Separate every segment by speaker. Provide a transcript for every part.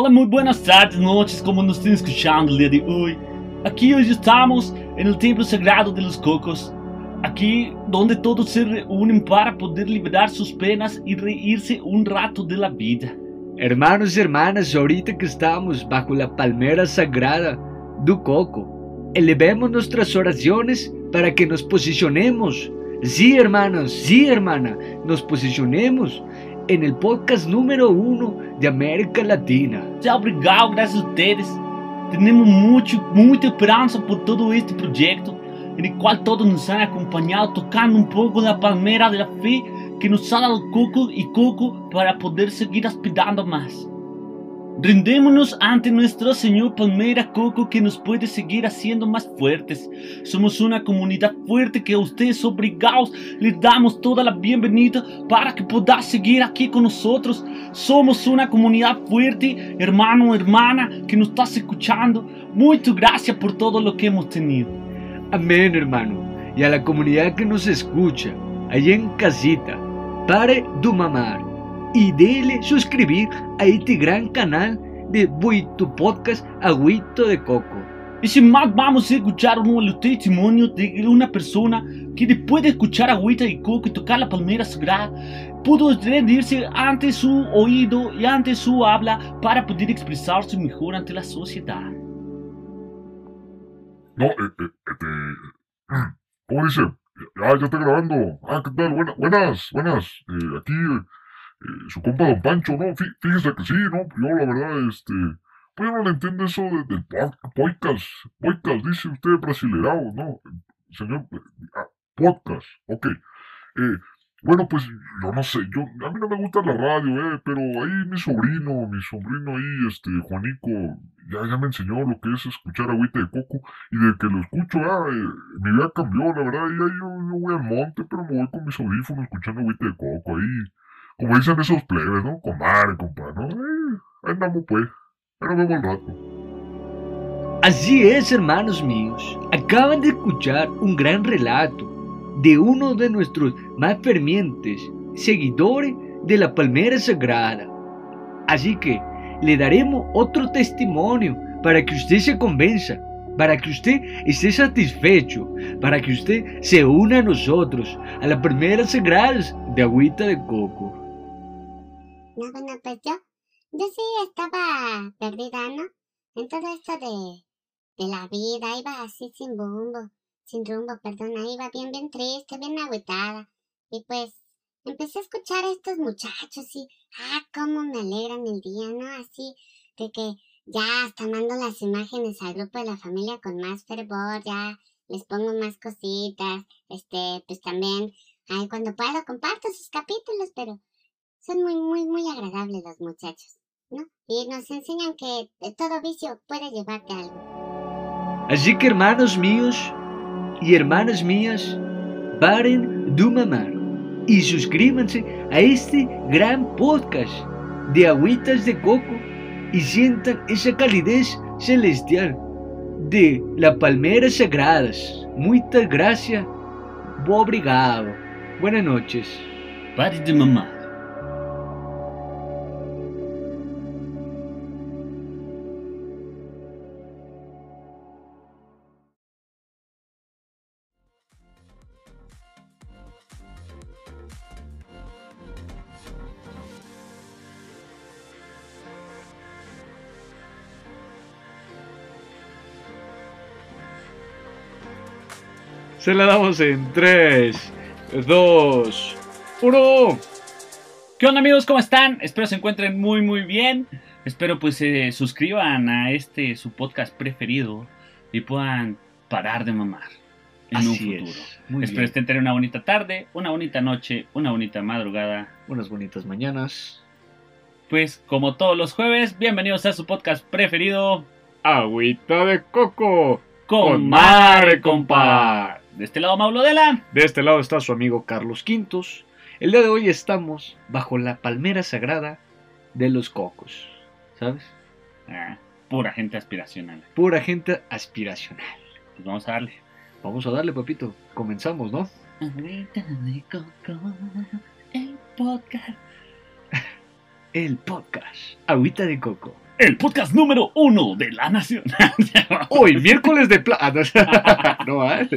Speaker 1: Hola, muy buenas tardes, noches, como nos estén escuchando el día de hoy. Aquí hoy estamos el templo sagrado de los cocos. Aquí donde todos se reúnen para poder liberar sus penas y reírse un rato de vida.
Speaker 2: Hermanos y hermanas, ahorita que estamos bajo la palmera sagrada do coco, elevemos nuestras oraciones para que nos posicionemos. Sí, hermanos, sí, hermana, nos posicionemos en el podcast número uno de América Latina.
Speaker 1: Tchau, obrigado, graças a ustedes. Temos muito, muita esperança por todo este projeto, em qual todos nos han acompanhado tocando um pouco da palmeira da fé que nos ha dado coco e coco para poder seguir aspirando más. Rendémonos ante nuestro Señor Palmera Coco que nos puede seguir haciendo más fuertes. Somos una comunidad fuerte que a ustedes obligados les damos toda la bienvenida para que puedan seguir aquí con nosotros. Somos una comunidad fuerte, hermano, hermana, que nos estás escuchando. Muchas gracias por todo lo que hemos tenido.
Speaker 2: Amén, hermano. Y a la comunidad que nos escucha, allá en casita, pare de mamar y dele suscribir a este gran canal de Buito Podcast Agüito de Coco.
Speaker 1: Y sin más vamos a escuchar un testimonio de una persona que después de escuchar Agüita de Coco y tocar la palmera sagrada, pudo rendirse ante su oído y ante su habla para poder expresarse mejor ante la sociedad.
Speaker 3: No, eh, eh, este... ¿Cómo dice? Ya, ya está grabando. Ah, ¿qué tal? buenas, buenas. Eh, aquí eh, su compa Don Pancho, ¿no? Fíjese que sí, ¿no? Yo la verdad, este... Pues no le entiendo eso del podcast, podcast, dice usted brasileirado, ¿no? Señor, eh, ah, podcast, ok. Eh, bueno, pues yo no sé, yo, a mí no me gusta la radio, eh, pero ahí mi sobrino, mi sobrino ahí, este, Juanico, ya, ya me enseñó lo que es escuchar agüita de coco, y de que lo escucho, ah, mi vida cambió, la verdad, ya yo, yo voy al monte, pero me voy con mis audífonos escuchando agüita de coco, ahí, como dicen esos plebes, ¿no? Compadre, compadre, ¿no? Eh, ahí andamos pues. Pero vemos el rato.
Speaker 2: Así es, hermanos míos. Acaban de escuchar un gran relato de uno de nuestros más fervientes seguidores de la palmera sagrada. Así que le daremos otro testimonio para que usted se convenza, para que usted esté satisfecho, para que usted se una a nosotros, a la palmera sagrada de agüita de coco.
Speaker 4: No, bueno, pues yo, yo sí estaba perdida, ¿no? En todo esto de, de la vida, iba así sin rumbo, sin rumbo, perdona, iba bien, bien triste, bien agüitada. Y pues empecé a escuchar a estos muchachos y, ah, cómo me alegran el día, ¿no? Así, de que ya hasta mando las imágenes al grupo de la familia con más fervor, ya les pongo más cositas, este, pues también, ay, cuando puedo comparto sus capítulos, pero son muy, muy, muy agradables los muchachos, ¿no? Y nos enseñan que todo vicio puede llevarte a algo.
Speaker 2: Así que hermanos míos y hermanas mías, paren de mamar y suscríbanse a este gran podcast de agüitas de coco y sientan esa calidez celestial de las palmeras sagradas. Muchas gracias. Obrigado. Buenas noches.
Speaker 1: Pare de mamar.
Speaker 2: Se la damos en 3, 2, 1.
Speaker 1: ¿Qué onda amigos? ¿Cómo están? Espero se encuentren muy muy bien. Espero pues se suscriban a este su podcast preferido y puedan parar de mamar en
Speaker 2: Así
Speaker 1: un futuro.
Speaker 2: es. Muy
Speaker 1: Espero
Speaker 2: bien.
Speaker 1: estén teniendo una bonita tarde, una bonita noche, una bonita madrugada.
Speaker 2: Unas bonitas mañanas.
Speaker 1: Pues como todos los jueves, bienvenidos a su podcast preferido
Speaker 2: Agüita de coco.
Speaker 1: con Mare Compa. De este lado Maulo Dela.
Speaker 2: De este lado está su amigo Carlos Quintos. El día de hoy estamos bajo la palmera sagrada de los cocos. ¿Sabes?
Speaker 1: Ah, pura gente aspiracional.
Speaker 2: Pura gente aspiracional.
Speaker 1: Pues vamos a darle.
Speaker 2: Vamos a darle, papito. Comenzamos, ¿no?
Speaker 1: Agüita de coco, el podcast.
Speaker 2: El podcast. Agüita de coco.
Speaker 1: El podcast número uno de la nación.
Speaker 2: Hoy, miércoles de plata. no, ¿eh?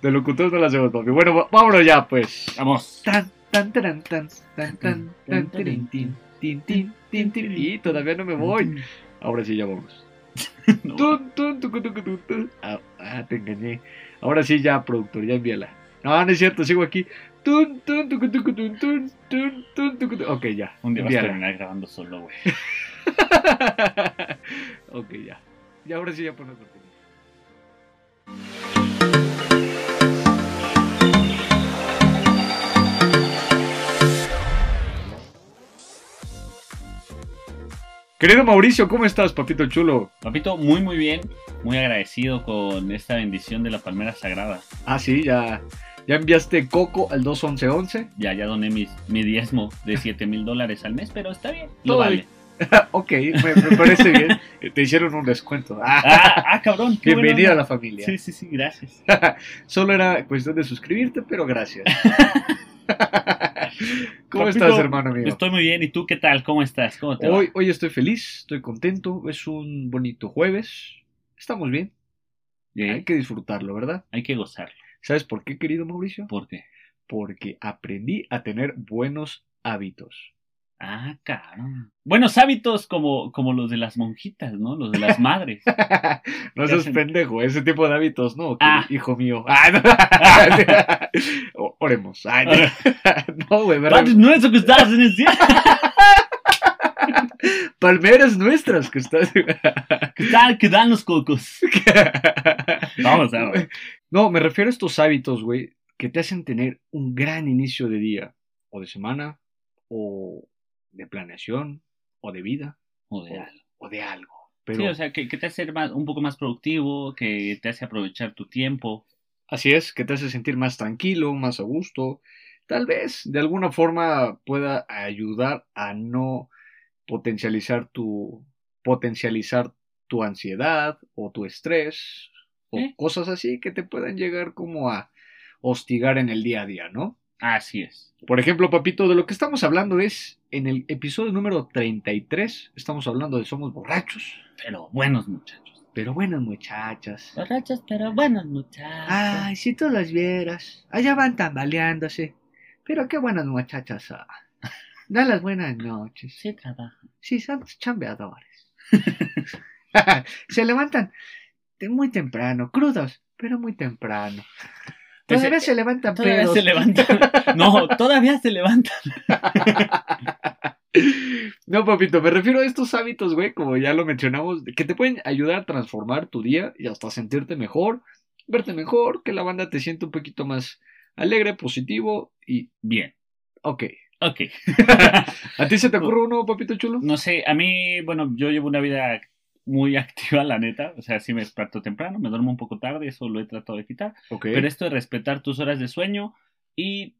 Speaker 2: De locutores no la hacemos, papi. Bueno, vámonos ya, pues.
Speaker 1: Vamos.
Speaker 2: Tan, tan, taran, tan, tan, tan, tan, tirin, tin, tin, tin, tin, tin. Y todavía no me voy. Ahora sí, ya vamos.
Speaker 1: No.
Speaker 2: Tun, tun, tucu, tucu, tun. Ah, ah, te engañé. Ahora sí, ya, productor, ya envíala. No, no es cierto, sigo aquí. Tun, tun, tucu, tucu, tun, tun, tun, tucu, tu- Ok, ya.
Speaker 1: Un día vas a terminar grabando solo, güey.
Speaker 2: ok, ya. Y ahora sí, ya pones cortina. Querido Mauricio, ¿cómo estás, papito chulo?
Speaker 1: Papito, muy, muy bien. Muy agradecido con esta bendición de la palmera sagrada.
Speaker 2: Ah, sí, ya, ya enviaste Coco al 21111.
Speaker 1: Ya, ya doné mis, mi diezmo de 7 mil dólares al mes, pero está bien. Lo
Speaker 2: Todo
Speaker 1: vale.
Speaker 2: ok, me, me parece bien. Te hicieron un descuento. Ah,
Speaker 1: Ah, cabrón.
Speaker 2: bienvenido a la familia.
Speaker 1: Sí, sí, sí, gracias.
Speaker 2: Solo era cuestión de suscribirte, pero gracias. ¿Cómo estás, hermano mío?
Speaker 1: Estoy muy bien. ¿Y tú qué tal? ¿Cómo estás? ¿Cómo te va?
Speaker 2: Hoy, hoy estoy feliz, estoy contento, es un bonito jueves. Estamos bien,
Speaker 1: Bien,
Speaker 2: hay que disfrutarlo, ¿verdad?
Speaker 1: Hay que gozarlo.
Speaker 2: ¿Sabes por qué, querido Mauricio?
Speaker 1: ¿Por qué?
Speaker 2: Porque aprendí a tener buenos hábitos.
Speaker 1: Ah, cabrón. Buenos hábitos como, como los de las monjitas, ¿no? Los de las madres.
Speaker 2: no
Speaker 1: ¿Qué
Speaker 2: seas
Speaker 1: hacen?
Speaker 2: pendejo, ese tipo de hábitos, no,
Speaker 1: Ah.
Speaker 2: hijo mío. Ah, no. Oremos. Ay, no. No, güey, me
Speaker 1: Padre
Speaker 2: re-
Speaker 1: nuestro que estás en el cielo.
Speaker 2: palmeras nuestras que estás.
Speaker 1: ¿Qué tal? ¿Qué dan los cocos? Vamos, vamos.
Speaker 2: No, me refiero a estos hábitos, güey, que te hacen tener un gran inicio de día, o de semana, o de planeación, o de vida, o de algo. Pero
Speaker 1: Sí, o sea, que, que te hace ser más, un poco más productivo, que te hace aprovechar tu tiempo.
Speaker 2: así es, que te hace sentir más tranquilo, más a gusto. Tal vez de alguna forma pueda ayudar a no potencializar tu potencializar tu ansiedad o tu estrés o
Speaker 1: ¿Eh?
Speaker 2: cosas así que te puedan llegar como a hostigar en el día a día, ¿no?
Speaker 1: Así es.
Speaker 2: Por ejemplo, papito, de lo que estamos hablando es en el episodio número 33, estamos hablando de somos borrachos,
Speaker 1: Pero buenos muchachos.
Speaker 2: pero buenas muchachas.
Speaker 1: Borrachos, pero buenos muchachos.
Speaker 2: Ay, si tú las vieras, allá van tambaleándose, pero qué buenas muchachas son. Dan las buenas noches.
Speaker 1: Sí, trabaja.
Speaker 2: Sí, son chambeadores. Se levantan muy temprano, crudos, pero muy temprano. Todavía se levantan
Speaker 1: Todavía
Speaker 2: pedos.
Speaker 1: se levantan. No, todavía se levantan.
Speaker 2: No, papito, me refiero a estos hábitos, güey, como ya lo mencionamos, que te pueden ayudar a transformar tu día y hasta sentirte mejor, verte mejor, que la banda te siente un poquito más alegre, positivo y
Speaker 1: Bien.
Speaker 2: ok.
Speaker 1: Ok.
Speaker 2: ¿A ti se te ocurre uno, papito chulo?
Speaker 1: No sé, a mí, bueno, yo llevo una vida muy activa, la neta. O sea, sí me desperto temprano, me duermo un poco tarde, eso lo he tratado de quitar. Pero esto de respetar tus horas de sueño y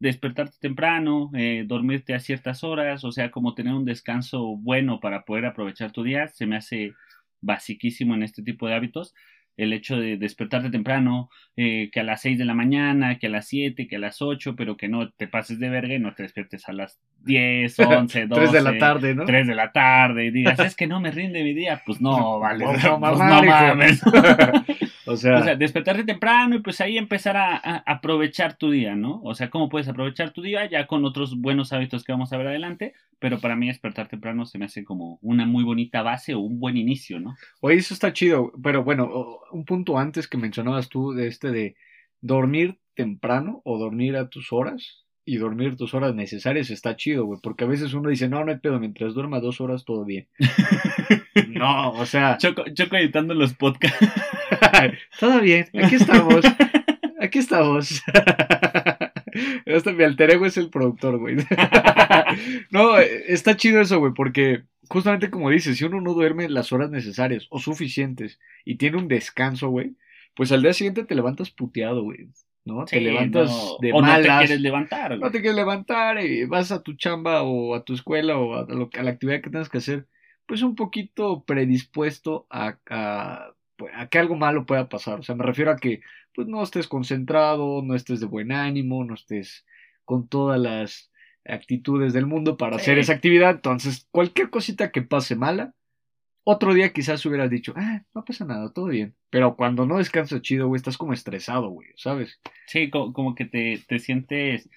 Speaker 1: despertarte temprano, eh, dormirte a ciertas horas, o sea, como tener un descanso bueno para poder aprovechar tu día, se me hace basiquísimo en este tipo de hábitos. El hecho de despertarte temprano, eh, que a las 6 de la mañana, que a las 7, que a las 8, pero que no te pases de verga y no te despiertes a las 10, 11, 12.
Speaker 2: 3 de la tarde, ¿no?
Speaker 1: 3 de la tarde y digas, es que no me rinde mi día. Pues no, vale.
Speaker 2: No,
Speaker 1: pues
Speaker 2: no,
Speaker 1: no,
Speaker 2: mamá, hijo.
Speaker 1: mames.
Speaker 2: o sea,
Speaker 1: O sea, despertarte temprano y pues ahí empezar a, a aprovechar tu día, ¿no? O sea, ¿cómo puedes aprovechar tu día? Ya con otros buenos hábitos que vamos a ver adelante, pero para mí despertar temprano se me hace como una muy bonita base o un buen inicio, ¿no?
Speaker 2: oye, eso está chido, pero bueno, un punto antes que mencionabas tú de este de dormir temprano o dormir a tus horas y dormir tus horas necesarias está chido, güey, porque a veces uno dice, no, no hay pedo, mientras duerma dos horas todo bien. no, o sea,
Speaker 1: Choco, choco editando los podcasts.
Speaker 2: todo bien, aquí estamos, aquí estamos. Hasta mi alter ego es el productor, güey. no, está chido eso, güey, porque justamente como dices, si uno no duerme las horas necesarias o suficientes y tiene un descanso, güey, pues al día siguiente te levantas puteado, güey. ¿No? te levantas
Speaker 1: no.
Speaker 2: de
Speaker 1: o no te
Speaker 2: malas.
Speaker 1: quieres levantar.
Speaker 2: No
Speaker 1: güey.
Speaker 2: te quieres levantar y vas a tu chamba o a tu escuela o a, lo- a la actividad que tengas que hacer, pues un poquito predispuesto a, a, pues, a que algo malo pueda pasar. O sea, me refiero a que pues no estés concentrado, no estés de buen ánimo, no estés con todas las actitudes del mundo para
Speaker 1: Sí.
Speaker 2: hacer esa actividad. Entonces, cualquier cosita que pase mala, otro día quizás hubieras dicho, ah, no pasa nada, todo bien. Pero cuando no descansas chido, güey, estás como estresado, güey, ¿sabes?
Speaker 1: Sí, co- como, que te, te sientes,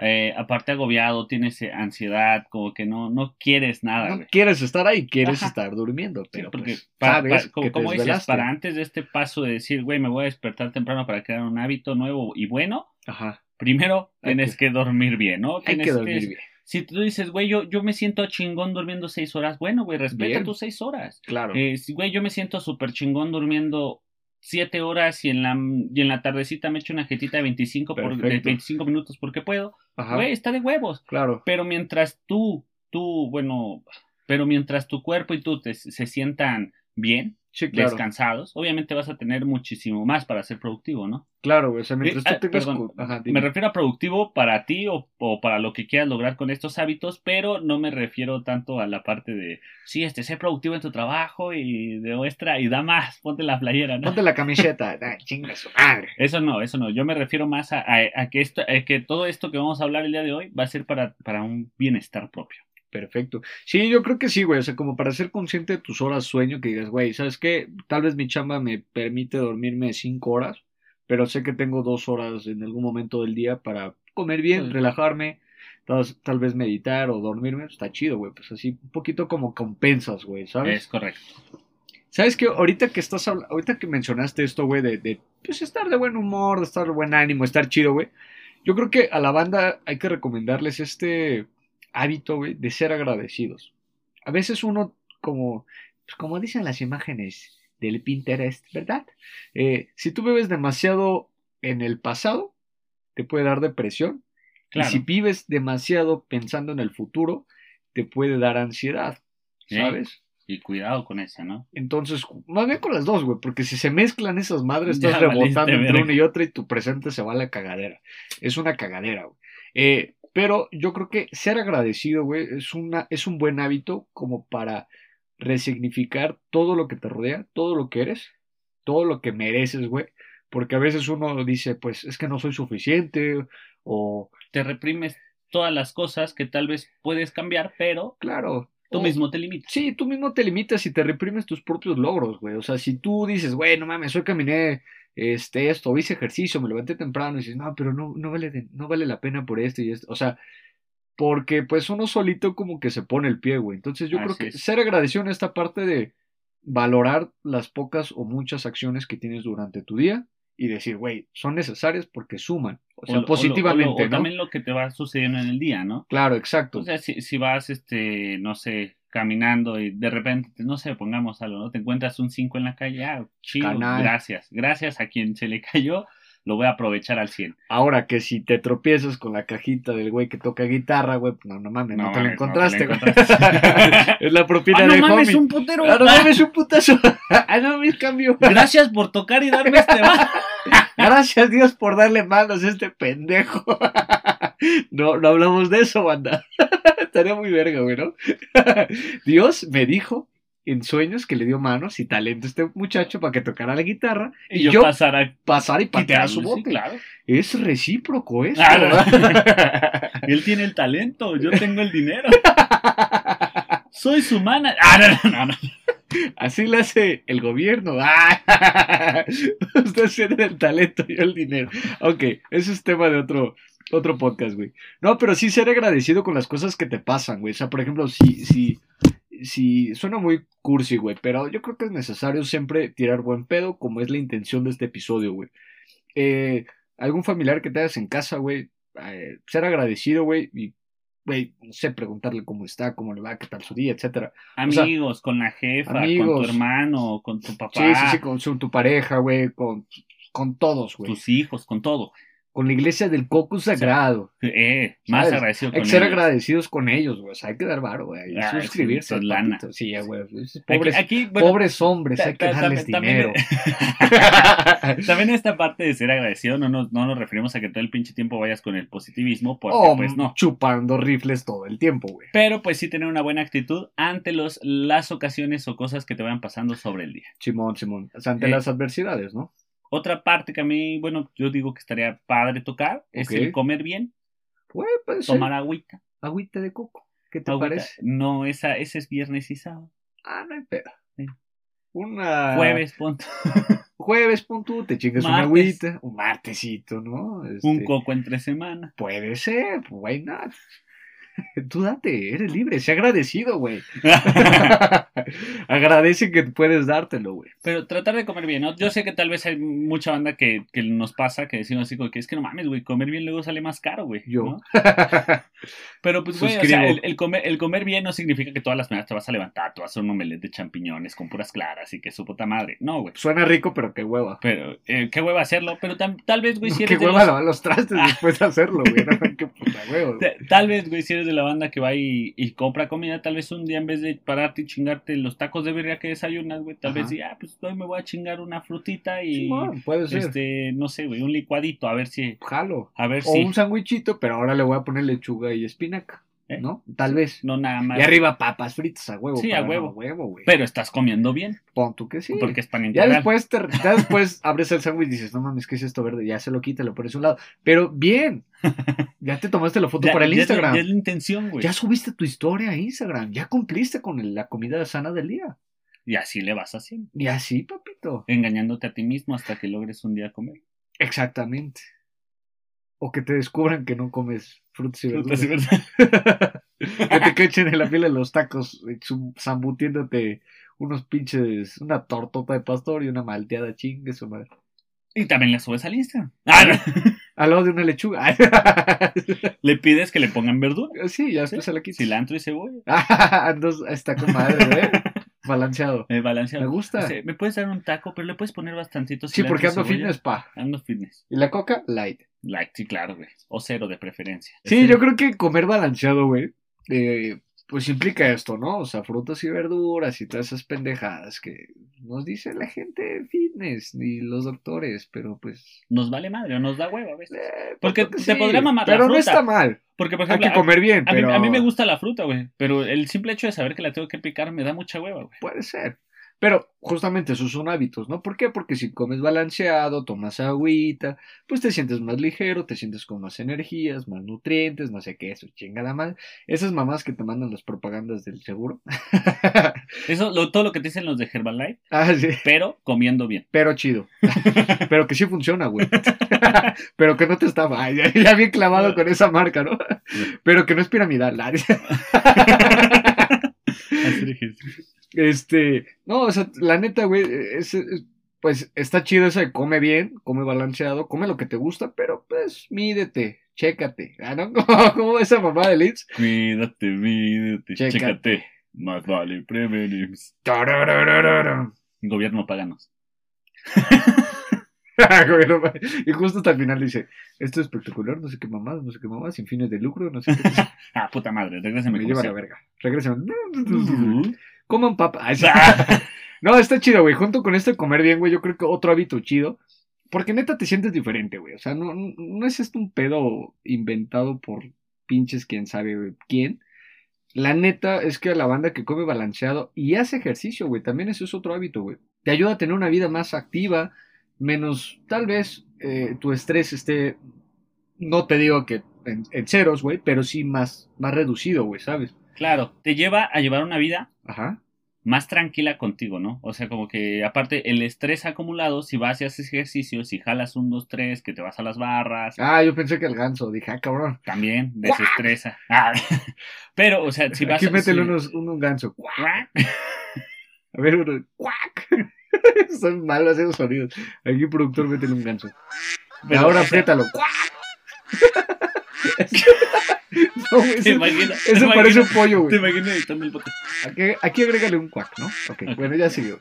Speaker 1: eh, aparte agobiado, tienes eh, ansiedad, como que no, no quieres nada,
Speaker 2: No
Speaker 1: güey.
Speaker 2: quieres estar ahí, quieres
Speaker 1: Ajá.
Speaker 2: estar durmiendo,
Speaker 1: Sí,
Speaker 2: pero
Speaker 1: porque
Speaker 2: pues,
Speaker 1: pa-
Speaker 2: sabes
Speaker 1: como, como dices, para antes de este paso de decir, güey, me voy a despertar temprano para crear un hábito nuevo y bueno,
Speaker 2: Ajá,
Speaker 1: primero tienes que, dormir bien, ¿no?
Speaker 2: hay
Speaker 1: Tienes
Speaker 2: que dormir bien,
Speaker 1: Si tú dices, güey, yo, yo me siento chingón durmiendo seis horas, bueno, güey, respeta
Speaker 2: Bien.
Speaker 1: tus seis horas.
Speaker 2: claro.
Speaker 1: Eh, si, güey, yo me siento súper chingón durmiendo siete horas y en la, y en la tardecita me echo una jetita de 25, por, de
Speaker 2: Perfecto.
Speaker 1: 25 minutos porque puedo.
Speaker 2: Ajá,
Speaker 1: Güey, está de huevos.
Speaker 2: claro.
Speaker 1: Pero mientras tú, tú, bueno, pero mientras tu cuerpo y tú te, se sientan bien,
Speaker 2: Sí, claro.
Speaker 1: descansados, obviamente vas a tener muchísimo más para ser productivo, ¿no?
Speaker 2: Claro, güey, o sea, mientras
Speaker 1: Eh,
Speaker 2: tú
Speaker 1: ah,
Speaker 2: tengas...
Speaker 1: perdón,
Speaker 2: cu- Ajá,
Speaker 1: Me refiero a productivo para ti o, o para lo que quieras lograr con estos hábitos, pero no me refiero tanto a la parte de, sí, este, sé productivo en tu trabajo y demuestra y da más, ponte la playera, ¿no?
Speaker 2: Ponte la camiseta, ah, chinga su madre.
Speaker 1: Eso no, eso no. Yo me refiero más a, a- a que, esto, a que todo esto que vamos a hablar el día de hoy va a ser para, para un bienestar propio.
Speaker 2: Perfecto. Sí, yo creo que sí, güey. O sea, como para ser consciente de tus horas sueño, que digas, güey, ¿sabes qué? Tal vez mi chamba me permite dormirme cinco horas, pero sé que tengo dos horas en algún momento del día para comer bien,
Speaker 1: Sí.
Speaker 2: relajarme, tal, tal vez meditar o dormirme. Está chido, güey. Pues así, un poquito como compensas, güey, ¿sabes?
Speaker 1: Es correcto.
Speaker 2: ¿Sabes qué? Ahorita que estás habla- ahorita que mencionaste esto, güey, de, de pues estar de buen humor, de estar de buen ánimo, estar chido, güey. Yo creo que a la banda hay que recomendarles este hábito, güey, de ser agradecidos. A veces uno, como, pues como dicen las imágenes del Pinterest, ¿verdad? Eh, si tú vives demasiado en el pasado, te puede dar depresión.
Speaker 1: Claro.
Speaker 2: Y si vives demasiado pensando en el futuro, te puede dar ansiedad,
Speaker 1: Sí.
Speaker 2: ¿sabes?
Speaker 1: Y cuidado con eso, ¿no?
Speaker 2: Entonces, más bien con las dos, güey, porque si se mezclan esas madres,
Speaker 1: Ya
Speaker 2: estás rebotando
Speaker 1: valiste
Speaker 2: entre una y otra y tu presente se va a la cagadera. Es una cagadera, güey. Eh, pero yo creo que ser agradecido, güey, es, una, es un buen hábito como para resignificar todo lo que te rodea, todo lo que eres, todo lo que mereces, güey. Porque a veces uno dice, pues es que no soy suficiente, o
Speaker 1: Te reprimes todas las cosas que tal vez puedes cambiar, pero
Speaker 2: claro.
Speaker 1: tú
Speaker 2: o-
Speaker 1: mismo te limitas.
Speaker 2: Sí, tú mismo te limitas y te reprimes tus propios logros, güey. O sea, si tú dices, güey, no mames, hoy caminé este, esto, hice ejercicio, me levanté temprano y dices, no, pero no, no, vale, de- no vale la pena por esto y esto. O sea, porque pues uno solito como que se pone el pie, güey. Entonces yo creo que
Speaker 1: es.
Speaker 2: ser agradecido en esta parte de valorar las pocas o muchas acciones que tienes durante tu día y decir, güey, son necesarias porque suman. O sea,
Speaker 1: lo-
Speaker 2: positivamente,
Speaker 1: o lo- o
Speaker 2: ¿no?
Speaker 1: también lo que te va sucediendo en el día, ¿no?
Speaker 2: Claro, exacto.
Speaker 1: O sea, si, si vas, este, no sé, caminando y de repente, no sé, pongamos algo, ¿no? Te encuentras un 5 en la calle, ah, chido,
Speaker 2: Canal.
Speaker 1: gracias. Gracias a quien se le cayó, lo voy a aprovechar al 100.
Speaker 2: Ahora que si te tropiezas con la cajita del güey que toca guitarra, güey, pues no, no mames, no,
Speaker 1: No
Speaker 2: te la
Speaker 1: mames, no te
Speaker 2: encontraste, güey. es la propina
Speaker 1: ¡Ah, no
Speaker 2: del
Speaker 1: mames,
Speaker 2: homie.
Speaker 1: un putero!
Speaker 2: Ah, no mames, un putazo. ah, no mames, cambio.
Speaker 1: Gracias por tocar y darme este.
Speaker 2: Gracias Dios por darle manos a este pendejo. no, no hablamos de eso, banda. Estaría muy verga, güey, ¿no? Dios me dijo en sueños que le dio manos y talento a este muchacho para que tocara la guitarra
Speaker 1: Y yo, pasar a
Speaker 2: pasar y patear a su
Speaker 1: sí,
Speaker 2: bote.
Speaker 1: claro.
Speaker 2: Es recíproco eso.
Speaker 1: Ah,
Speaker 2: ¿verdad?
Speaker 1: Él tiene el talento, yo tengo el dinero. Soy su mana. Ah, no, no, no.
Speaker 2: Así le hace el gobierno. ¡Ah! Ustedes tienen el talento y yo el dinero. Ok, ese es tema de otro, otro podcast, güey. No, pero sí ser agradecido con las cosas que te pasan, güey. O sea, por ejemplo, si, si, si suena muy cursi, güey, pero yo creo que es necesario siempre tirar buen pedo, como es la intención de este episodio, güey. Eh, algún familiar que te hagas en casa, güey, eh, ser agradecido, güey, y, güey, no sé, preguntarle cómo está, cómo le va, qué tal su día, etcétera. sea,
Speaker 1: Amigos, con la jefa, con tu hermano, con tu papá,
Speaker 2: Sí, sí, sí, con su- tu pareja, güey, con, con todos, güey.
Speaker 1: tus hijos, con todo.
Speaker 2: Con la iglesia del coco sagrado.
Speaker 1: Eh, más agradecido
Speaker 2: Hay
Speaker 1: con
Speaker 2: que ser
Speaker 1: ellos.
Speaker 2: agradecidos con elos, güey. O sea, hay que dar varo, güey. Hay que
Speaker 1: Ah,
Speaker 2: suscribirse.
Speaker 1: sí, es lana.
Speaker 2: Sí, ya, güey. Es-
Speaker 1: Aquí,
Speaker 2: Pobres,
Speaker 1: aquí, bueno,
Speaker 2: pobres hombres, hay que darles
Speaker 1: también-
Speaker 2: dinero.
Speaker 1: También esta parte de ser agradecido no nos, no nos referimos a que todo el pinche tiempo vayas con el positivismo, porque
Speaker 2: o
Speaker 1: pues no.
Speaker 2: chupando rifles todo el tiempo, güey.
Speaker 1: Pero pues sí tener una buena actitud ante los, las ocasiones o cosas que te vayan pasando sobre el día.
Speaker 2: Simón, Simón. O sea, ante
Speaker 1: Eh,
Speaker 2: las adversidades, ¿no?
Speaker 1: Otra parte que a mí, bueno, yo digo que estaría padre tocar es el comer bien,
Speaker 2: Güey, puede ser.
Speaker 1: tomar agüita.
Speaker 2: Agüita de coco. ¿Qué te
Speaker 1: agüita.
Speaker 2: parece?
Speaker 1: No, esa, ese es viernes y sábado.
Speaker 2: Ah, no hay pedo. Una...
Speaker 1: Jueves, punto.
Speaker 2: Jueves, pon tú, te chingas una
Speaker 1: Martes.
Speaker 2: agüita. Un martesito, ¿no?
Speaker 1: Un
Speaker 2: Este,
Speaker 1: coco entre semana.
Speaker 2: Puede ser, why not? Tú date, eres libre, sé agradecido, güey. Agradece que puedes dártelo, güey.
Speaker 1: Pero tratar de comer bien, ¿no? Yo sé que tal vez hay mucha banda que, que nos pasa que decimos así como que es que no mames, güey, comer bien luego sale más caro, güey.
Speaker 2: Yo.
Speaker 1: ¿no? Pero pues, güey, o sea, el, el comer, el comer bien no significa que todas las mañanas te vas a levantar, te vas a hacer un omelette de champiñones con puras claras y que su puta madre. No, güey.
Speaker 2: Suena rico, pero qué hueva.
Speaker 1: Pero, eh, qué hueva hacerlo, pero tam- tal vez, güey, si
Speaker 2: qué
Speaker 1: eres de
Speaker 2: hueva
Speaker 1: los-
Speaker 2: lavar los trastes después de hacerlo, güey. No, qué puta hueva.
Speaker 1: Ta- Tal vez, güey, si eres de la banda que va y, y compra comida, tal vez un día en vez de pararte y chingarte los tacos de birria que desayunas, güey, tal
Speaker 2: Ajá.
Speaker 1: vez, ah, pues hoy me voy a chingar una frutita y,
Speaker 2: puede ser.
Speaker 1: este, no sé, güey, un licuadito, a ver si,
Speaker 2: Jalo.
Speaker 1: a ver
Speaker 2: O
Speaker 1: si,
Speaker 2: un sándwichito, pero ahora le voy a poner lechuga y espinaca.
Speaker 1: ¿Eh?
Speaker 2: ¿No? Tal vez.
Speaker 1: no nada más.
Speaker 2: Y arriba papas fritas a huevo.
Speaker 1: Sí, a huevo.
Speaker 2: A huevo, güey.
Speaker 1: Pero estás comiendo bien,
Speaker 2: Pon tú que sí.
Speaker 1: porque es pan
Speaker 2: Ya
Speaker 1: integral.
Speaker 2: después, te, ya después abres el sándwich y dices, no mames, ¿qué es esto verde? Ya se lo quita, lo pones a un lado. Pero bien. Ya te tomaste la foto
Speaker 1: Ya-
Speaker 2: para el
Speaker 1: ya es
Speaker 2: Instagram.
Speaker 1: Ya es la intención, güey.
Speaker 2: Ya subiste tu historia a Instagram. Ya cumpliste con el- la comida sana del día.
Speaker 1: Y así le vas haciendo,
Speaker 2: Y así, papito.
Speaker 1: engañándote a ti mismo hasta que logres un día comer.
Speaker 2: Exactamente. O que te descubran que no comes frutas y
Speaker 1: Frutas
Speaker 2: verduras.
Speaker 1: y verduras.
Speaker 2: que te cachen en la fila de los tacos, zambutiéndote unos pinches, una tortota de pastor y una malteada chingue su madre.
Speaker 1: Y también la subes al Instagram. Ah, no.
Speaker 2: Al lado de una lechuga.
Speaker 1: Le pides que le pongan verdura,
Speaker 2: sí, ya después se la quitas.
Speaker 1: cilantro y cebolla.
Speaker 2: Ah, entonces está con madre, ¿eh? Balanceado.
Speaker 1: Eh, balanceado.
Speaker 2: Me gusta.
Speaker 1: O sea, me puedes dar un taco, pero le puedes poner bastantito
Speaker 2: Sí, porque ando fitness, pa.
Speaker 1: Ando fitness.
Speaker 2: Y la coca, light.
Speaker 1: Like, sí, claro, güey. O cero de preferencia.
Speaker 2: Sí, yo creo que comer balanceado, güey, eh, pues implica esto, ¿no? O sea, frutas y verduras y todas esas pendejadas que nos dice la gente fitness y los doctores, pero pues...
Speaker 1: Nos vale madre, o nos da hueva, ¿ves?
Speaker 2: eh,
Speaker 1: Porque
Speaker 2: pues,
Speaker 1: te podría mamar la
Speaker 2: Pero no está mal.
Speaker 1: Porque, por
Speaker 2: Hay
Speaker 1: ejemplo,
Speaker 2: que comer bien,
Speaker 1: a, a mí,
Speaker 2: pero...
Speaker 1: a mí me gusta la fruta, güey. Pero el simple hecho de saber que la tengo que picar me da mucha hueva, güey.
Speaker 2: Puede ser. Pero justamente esos son hábitos, ¿no? ¿Por qué? Porque si comes balanceado, tomas agüita, pues te sientes más ligero, te sientes con más energías, más nutrientes, no sé qué, eso, chingada mal. Esas mamás que te mandan las propagandas del seguro.
Speaker 1: Eso, lo- todo lo que te dicen los de Herbalife,
Speaker 2: ah, sí.
Speaker 1: pero comiendo bien.
Speaker 2: Pero chido. Pero que sí funciona, güey. Pero que no te estaba. Ay, ya, ya bien clavado con esa marca, ¿no? Pero que no es piramidal.
Speaker 1: ejercicio.
Speaker 2: Este. No, o sea, la neta, güey. es- es- pues está chido eso de come bien, come balanceado, come lo que te gusta, pero pues mídete, chécate. Ah, ¿no? Como esa mamá de Liz.
Speaker 1: Cuídate, mídete,
Speaker 2: Chécate.
Speaker 1: chécate. Más vale prevenir. Gobierno paganos.
Speaker 2: Bueno, y justo hasta el final dice, esto es espectacular, no sé qué mamás, no sé qué mamás, sin fines de lucro, no sé qué.
Speaker 1: Ah, puta madre, regrésame
Speaker 2: Me lleva la verga. Regresen. Coman papa. Ay, sí. No, está chido, güey. Junto con esto de comer bien, güey, yo creo que otro hábito chido. Porque neta te sientes diferente, güey. O sea, no, no- es esto un pedo inventado por pinches quién sabe güey, quién. La neta es que la banda que come balanceado y hace ejercicio, güey, también eso es otro hábito, güey. Te ayuda a tener una vida más activa, menos, tal vez, eh, tu estrés esté, no te digo que en, en ceros, güey, pero sí más, más reducido, güey, ¿sabes?
Speaker 1: Claro, te lleva a llevar una vida
Speaker 2: Ajá.
Speaker 1: más tranquila contigo, ¿no? O sea, como que aparte el estrés acumulado, si vas y haces ejercicio, si jalas un, dos, tres, que te vas a las barras,
Speaker 2: Ah, yo pensé que el ganso, dije, ah, cabrón.
Speaker 1: también desestresa. Ah, pero, o sea, si vas
Speaker 2: Aquí métele
Speaker 1: si-
Speaker 2: unos, un, un ganso. A ver, uno. ¡Cuac! Son malos esos sonidos. Aquí, productor, métele un ganso.
Speaker 1: Pero,
Speaker 2: ahora apriétalo. ¡Cuac! no,
Speaker 1: Te te
Speaker 2: parece un pollo,
Speaker 1: Te
Speaker 2: güey.
Speaker 1: imaginas editando el podcast.
Speaker 2: Aquí, aquí agrégale un cuac, ¿no? Ok,
Speaker 1: Ok.
Speaker 2: bueno, ya siguió.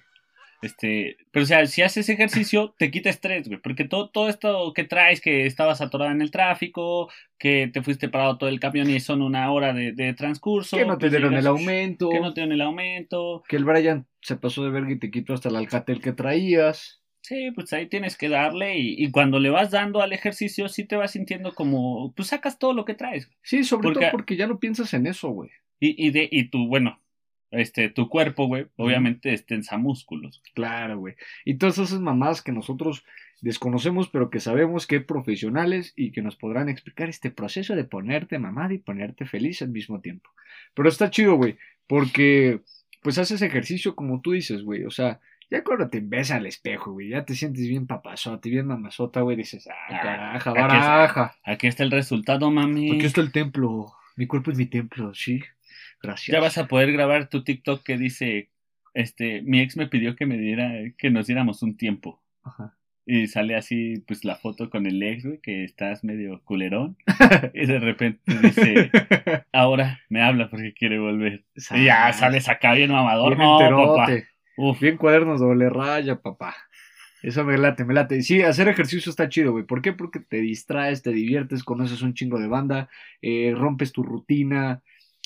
Speaker 1: Este, pero o sea, si haces ejercicio, te quita estrés, güey, porque todo, todo esto que traes, que estabas atorado en el tráfico, que te fuiste parado todo el camión y son una hora de, de transcurso.
Speaker 2: Que no te
Speaker 1: pues
Speaker 2: dieron
Speaker 1: llegas-
Speaker 2: el aumento.
Speaker 1: Que no te dieron el aumento.
Speaker 2: Que el Brian se pasó de verga y te quitó hasta el alcatel que traías.
Speaker 1: Sí, pues ahí tienes que darle y, y cuando le vas dando al ejercicio, sí te vas sintiendo como, pues sacas todo lo que traes.
Speaker 2: Sí, sobre
Speaker 1: Porque-
Speaker 2: todo porque ya no piensas en eso, güey.
Speaker 1: Y, y, de, y tu, bueno, este, tu cuerpo, güey, obviamente extensa músculos.
Speaker 2: Claro, güey. Y todas esas mamadas que nosotros desconocemos, pero que sabemos que hay profesionales y que nos podrán explicar este proceso de ponerte mamada y ponerte feliz al mismo tiempo. Pero está chido, güey, porque pues haces ejercicio como tú dices, güey. O sea, ya cuando te ves al espejo, güey, ya te sientes bien papazote, bien mamazota, güey, dices, ah, caraja,
Speaker 1: aquí está.
Speaker 2: baraja.
Speaker 1: Aquí está el resultado, mami.
Speaker 2: Aquí está el templo. Mi cuerpo es mi templo, sí. Gracias.
Speaker 1: Ya vas a poder grabar tu TikTok que dice, este, mi ex me pidió que me diera, que nos diéramos un tiempo.
Speaker 2: Ajá.
Speaker 1: Y sale así, pues, la foto con el ex, güey, que estás medio culerón. y de repente dice, ahora me habla porque quiere volver. Y ya sales acá bien mamador.
Speaker 2: Bien
Speaker 1: no, papá. Uf,
Speaker 2: Bien cuadernos doble raya, papá. Eso me late, me late. Sí, hacer ejercicio está chido, güey. ¿Por qué? Porque te distraes, te diviertes, conoces un chingo de banda, eh, rompes tu rutina,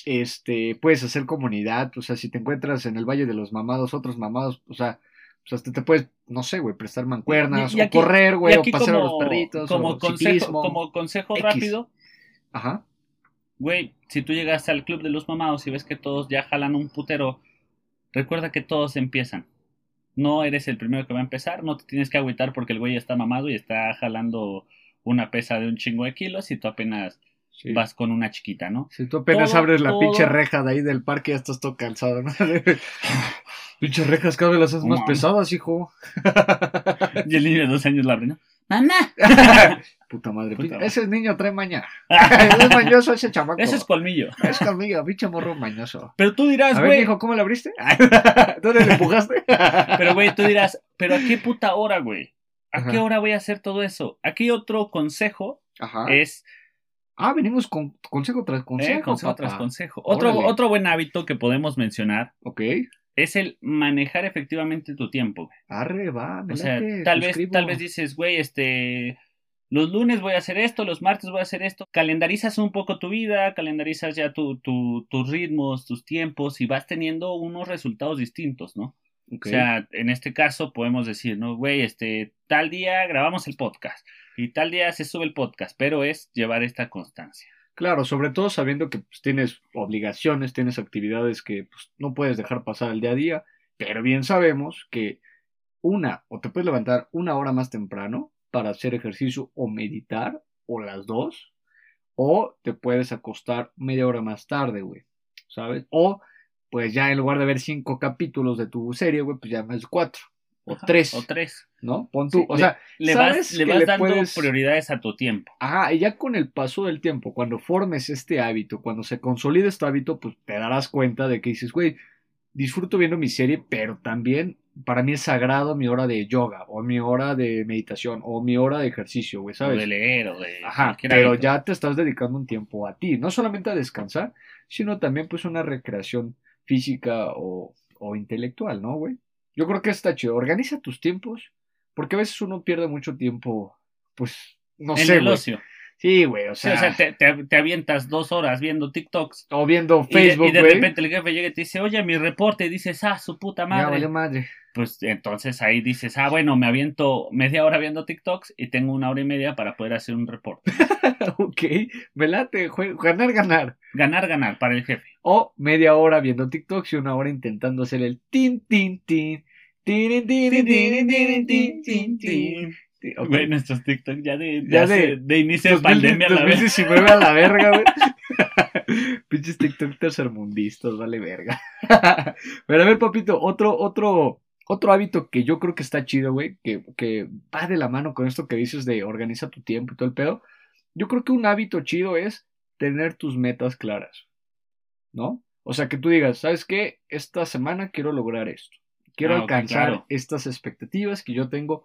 Speaker 2: este, puedes hacer comunidad. O sea, si te encuentras en el Valle de los Mamados, otros mamados, o sea, pues hasta te puedes, no sé, güey, prestar mancuernas,
Speaker 1: Y- y
Speaker 2: o correr, güey, o
Speaker 1: aquí
Speaker 2: pasear a los perritos,
Speaker 1: como
Speaker 2: o
Speaker 1: consejo,
Speaker 2: ciclismo.
Speaker 1: como consejo
Speaker 2: X.
Speaker 1: rápido,
Speaker 2: Ajá.
Speaker 1: güey, si tú llegaste al club de los mamados y ves que todos ya jalan un putero, recuerda que todos empiezan. No eres el primero que va a empezar, no te tienes que agüitar porque el güey está mamado y está jalando una pesa de un chingo de kilos y tú apenas
Speaker 2: Sí.
Speaker 1: vas con una chiquita, ¿no?
Speaker 2: Si tú apenas
Speaker 1: Todo,
Speaker 2: abres la
Speaker 1: todo.
Speaker 2: pinche reja de ahí del parque, ya estás todo cansado, ¿no? Pinches rejas cada vez las haces más pesadas, hijo.
Speaker 1: Y el niño de dos años la abre, ¿no? ¡Mamá!
Speaker 2: Puta madre.
Speaker 1: Puta madre.
Speaker 2: Ese niño trae maña. es mañoso ese chamaco.
Speaker 1: Ese es colmillo.
Speaker 2: Es conmigo, pinche morro mañoso.
Speaker 1: Pero tú dirás, güey.
Speaker 2: hijo, ¿cómo le abriste? ¿Dónde le empujaste?
Speaker 1: Pero, güey, tú dirás, ¿pero a qué puta hora, güey? ¿A
Speaker 2: Ajá.
Speaker 1: qué hora voy a hacer todo eso? Aquí otro consejo
Speaker 2: Ajá.
Speaker 1: es
Speaker 2: Ah, venimos con consejo tras consejo.
Speaker 1: Eh, consejo
Speaker 2: papá.
Speaker 1: tras consejo. Otro,
Speaker 2: Órale.
Speaker 1: otro buen hábito que podemos mencionar
Speaker 2: Ok.
Speaker 1: es el manejar efectivamente tu tiempo. güey.
Speaker 2: Arre, va, me
Speaker 1: O sea,
Speaker 2: late,
Speaker 1: tal vez, tal vez dices, güey, este, los lunes voy a hacer esto, los martes voy a hacer esto. Calendarizas un poco tu vida, calendarizas ya tu, tu- tus ritmos, tus tiempos y vas teniendo unos resultados distintos, ¿no? O sea, en este caso podemos decir, ¿no? Güey, este, tal día grabamos el podcast y tal día se sube el podcast, pero es llevar esta constancia.
Speaker 2: Claro, sobre todo sabiendo que pues, tienes obligaciones, tienes actividades que pues, no puedes dejar pasar el día a día, pero bien sabemos que una, o te puedes levantar una hora más temprano para hacer ejercicio o meditar, o las dos, o te puedes acostar media hora más tarde, güey, ¿sabes? O pues ya en lugar de ver cinco capítulos de tu serie, güey, pues ya más cuatro, o
Speaker 1: Ajá,
Speaker 2: tres,
Speaker 1: O tres.
Speaker 2: ¿no? Pon tú,
Speaker 1: Sí,
Speaker 2: o sea,
Speaker 1: Le
Speaker 2: ¿sabes
Speaker 1: vas, le
Speaker 2: que
Speaker 1: vas
Speaker 2: le
Speaker 1: dando
Speaker 2: puedes-
Speaker 1: prioridades a tu tiempo.
Speaker 2: Ajá, y ya con el paso del tiempo, cuando formes este hábito, cuando se consolide este hábito, pues te darás cuenta de que dices, güey, disfruto viendo mi serie, pero también para mí es sagrado mi hora de yoga, o mi hora de meditación, o mi hora de ejercicio, güey,
Speaker 1: O
Speaker 2: ¿sabes?
Speaker 1: de leer o de
Speaker 2: Ajá, pero
Speaker 1: hábito.
Speaker 2: ya te estás dedicando un tiempo a ti, no solamente a descansar, sino también pues una recreación física o, o intelectual, ¿no, güey? Yo creo que está chido, organiza tus tiempos, porque a veces uno pierde mucho tiempo, pues, no
Speaker 1: en
Speaker 2: sé,
Speaker 1: el
Speaker 2: güey.
Speaker 1: ocio.
Speaker 2: Sí, güey, o
Speaker 1: Sí,
Speaker 2: sea,
Speaker 1: o sea, te, te- te avientas dos horas viendo TikToks.
Speaker 2: o viendo
Speaker 1: y de-
Speaker 2: Facebook,
Speaker 1: y de,
Speaker 2: güey.
Speaker 1: repente el jefe llega y te dice, oye, mi reporte. Y dices, ah, su puta
Speaker 2: Ya
Speaker 1: madre.
Speaker 2: valió madre.
Speaker 1: Pues entonces ahí dices, ah, bueno, me aviento media hora viendo TikToks y tengo una hora y media para poder hacer un reporte.
Speaker 2: ok, me late, jue- ganar, ganar.
Speaker 1: Ganar, ganar para el jefe.
Speaker 2: O media hora viendo TikToks y una hora intentando hacer el tin, tin, tin. Tin, tin, tin, tin, tin, tin, tin, tin. Ok.
Speaker 1: Güey, nuestros TikToks ya de,
Speaker 2: Ya de-
Speaker 1: de inicio de
Speaker 2: 2000
Speaker 1: pandemia a la vez.
Speaker 2: 2019 a la verga, güey. Pinches TikTok tercermundistas, vale verga. Pero a ver, papito, otro, otro, otro hábito que yo creo que está chido, güey, que, que va de la mano con esto que dices de organiza tu tiempo y todo el pedo. Yo creo que un hábito chido es tener tus metas claras, ¿no? O sea, que tú digas, ¿sabes qué? Esta semana quiero lograr esto. Quiero
Speaker 1: Ah,
Speaker 2: alcanzar
Speaker 1: claro.
Speaker 2: estas expectativas que yo tengo,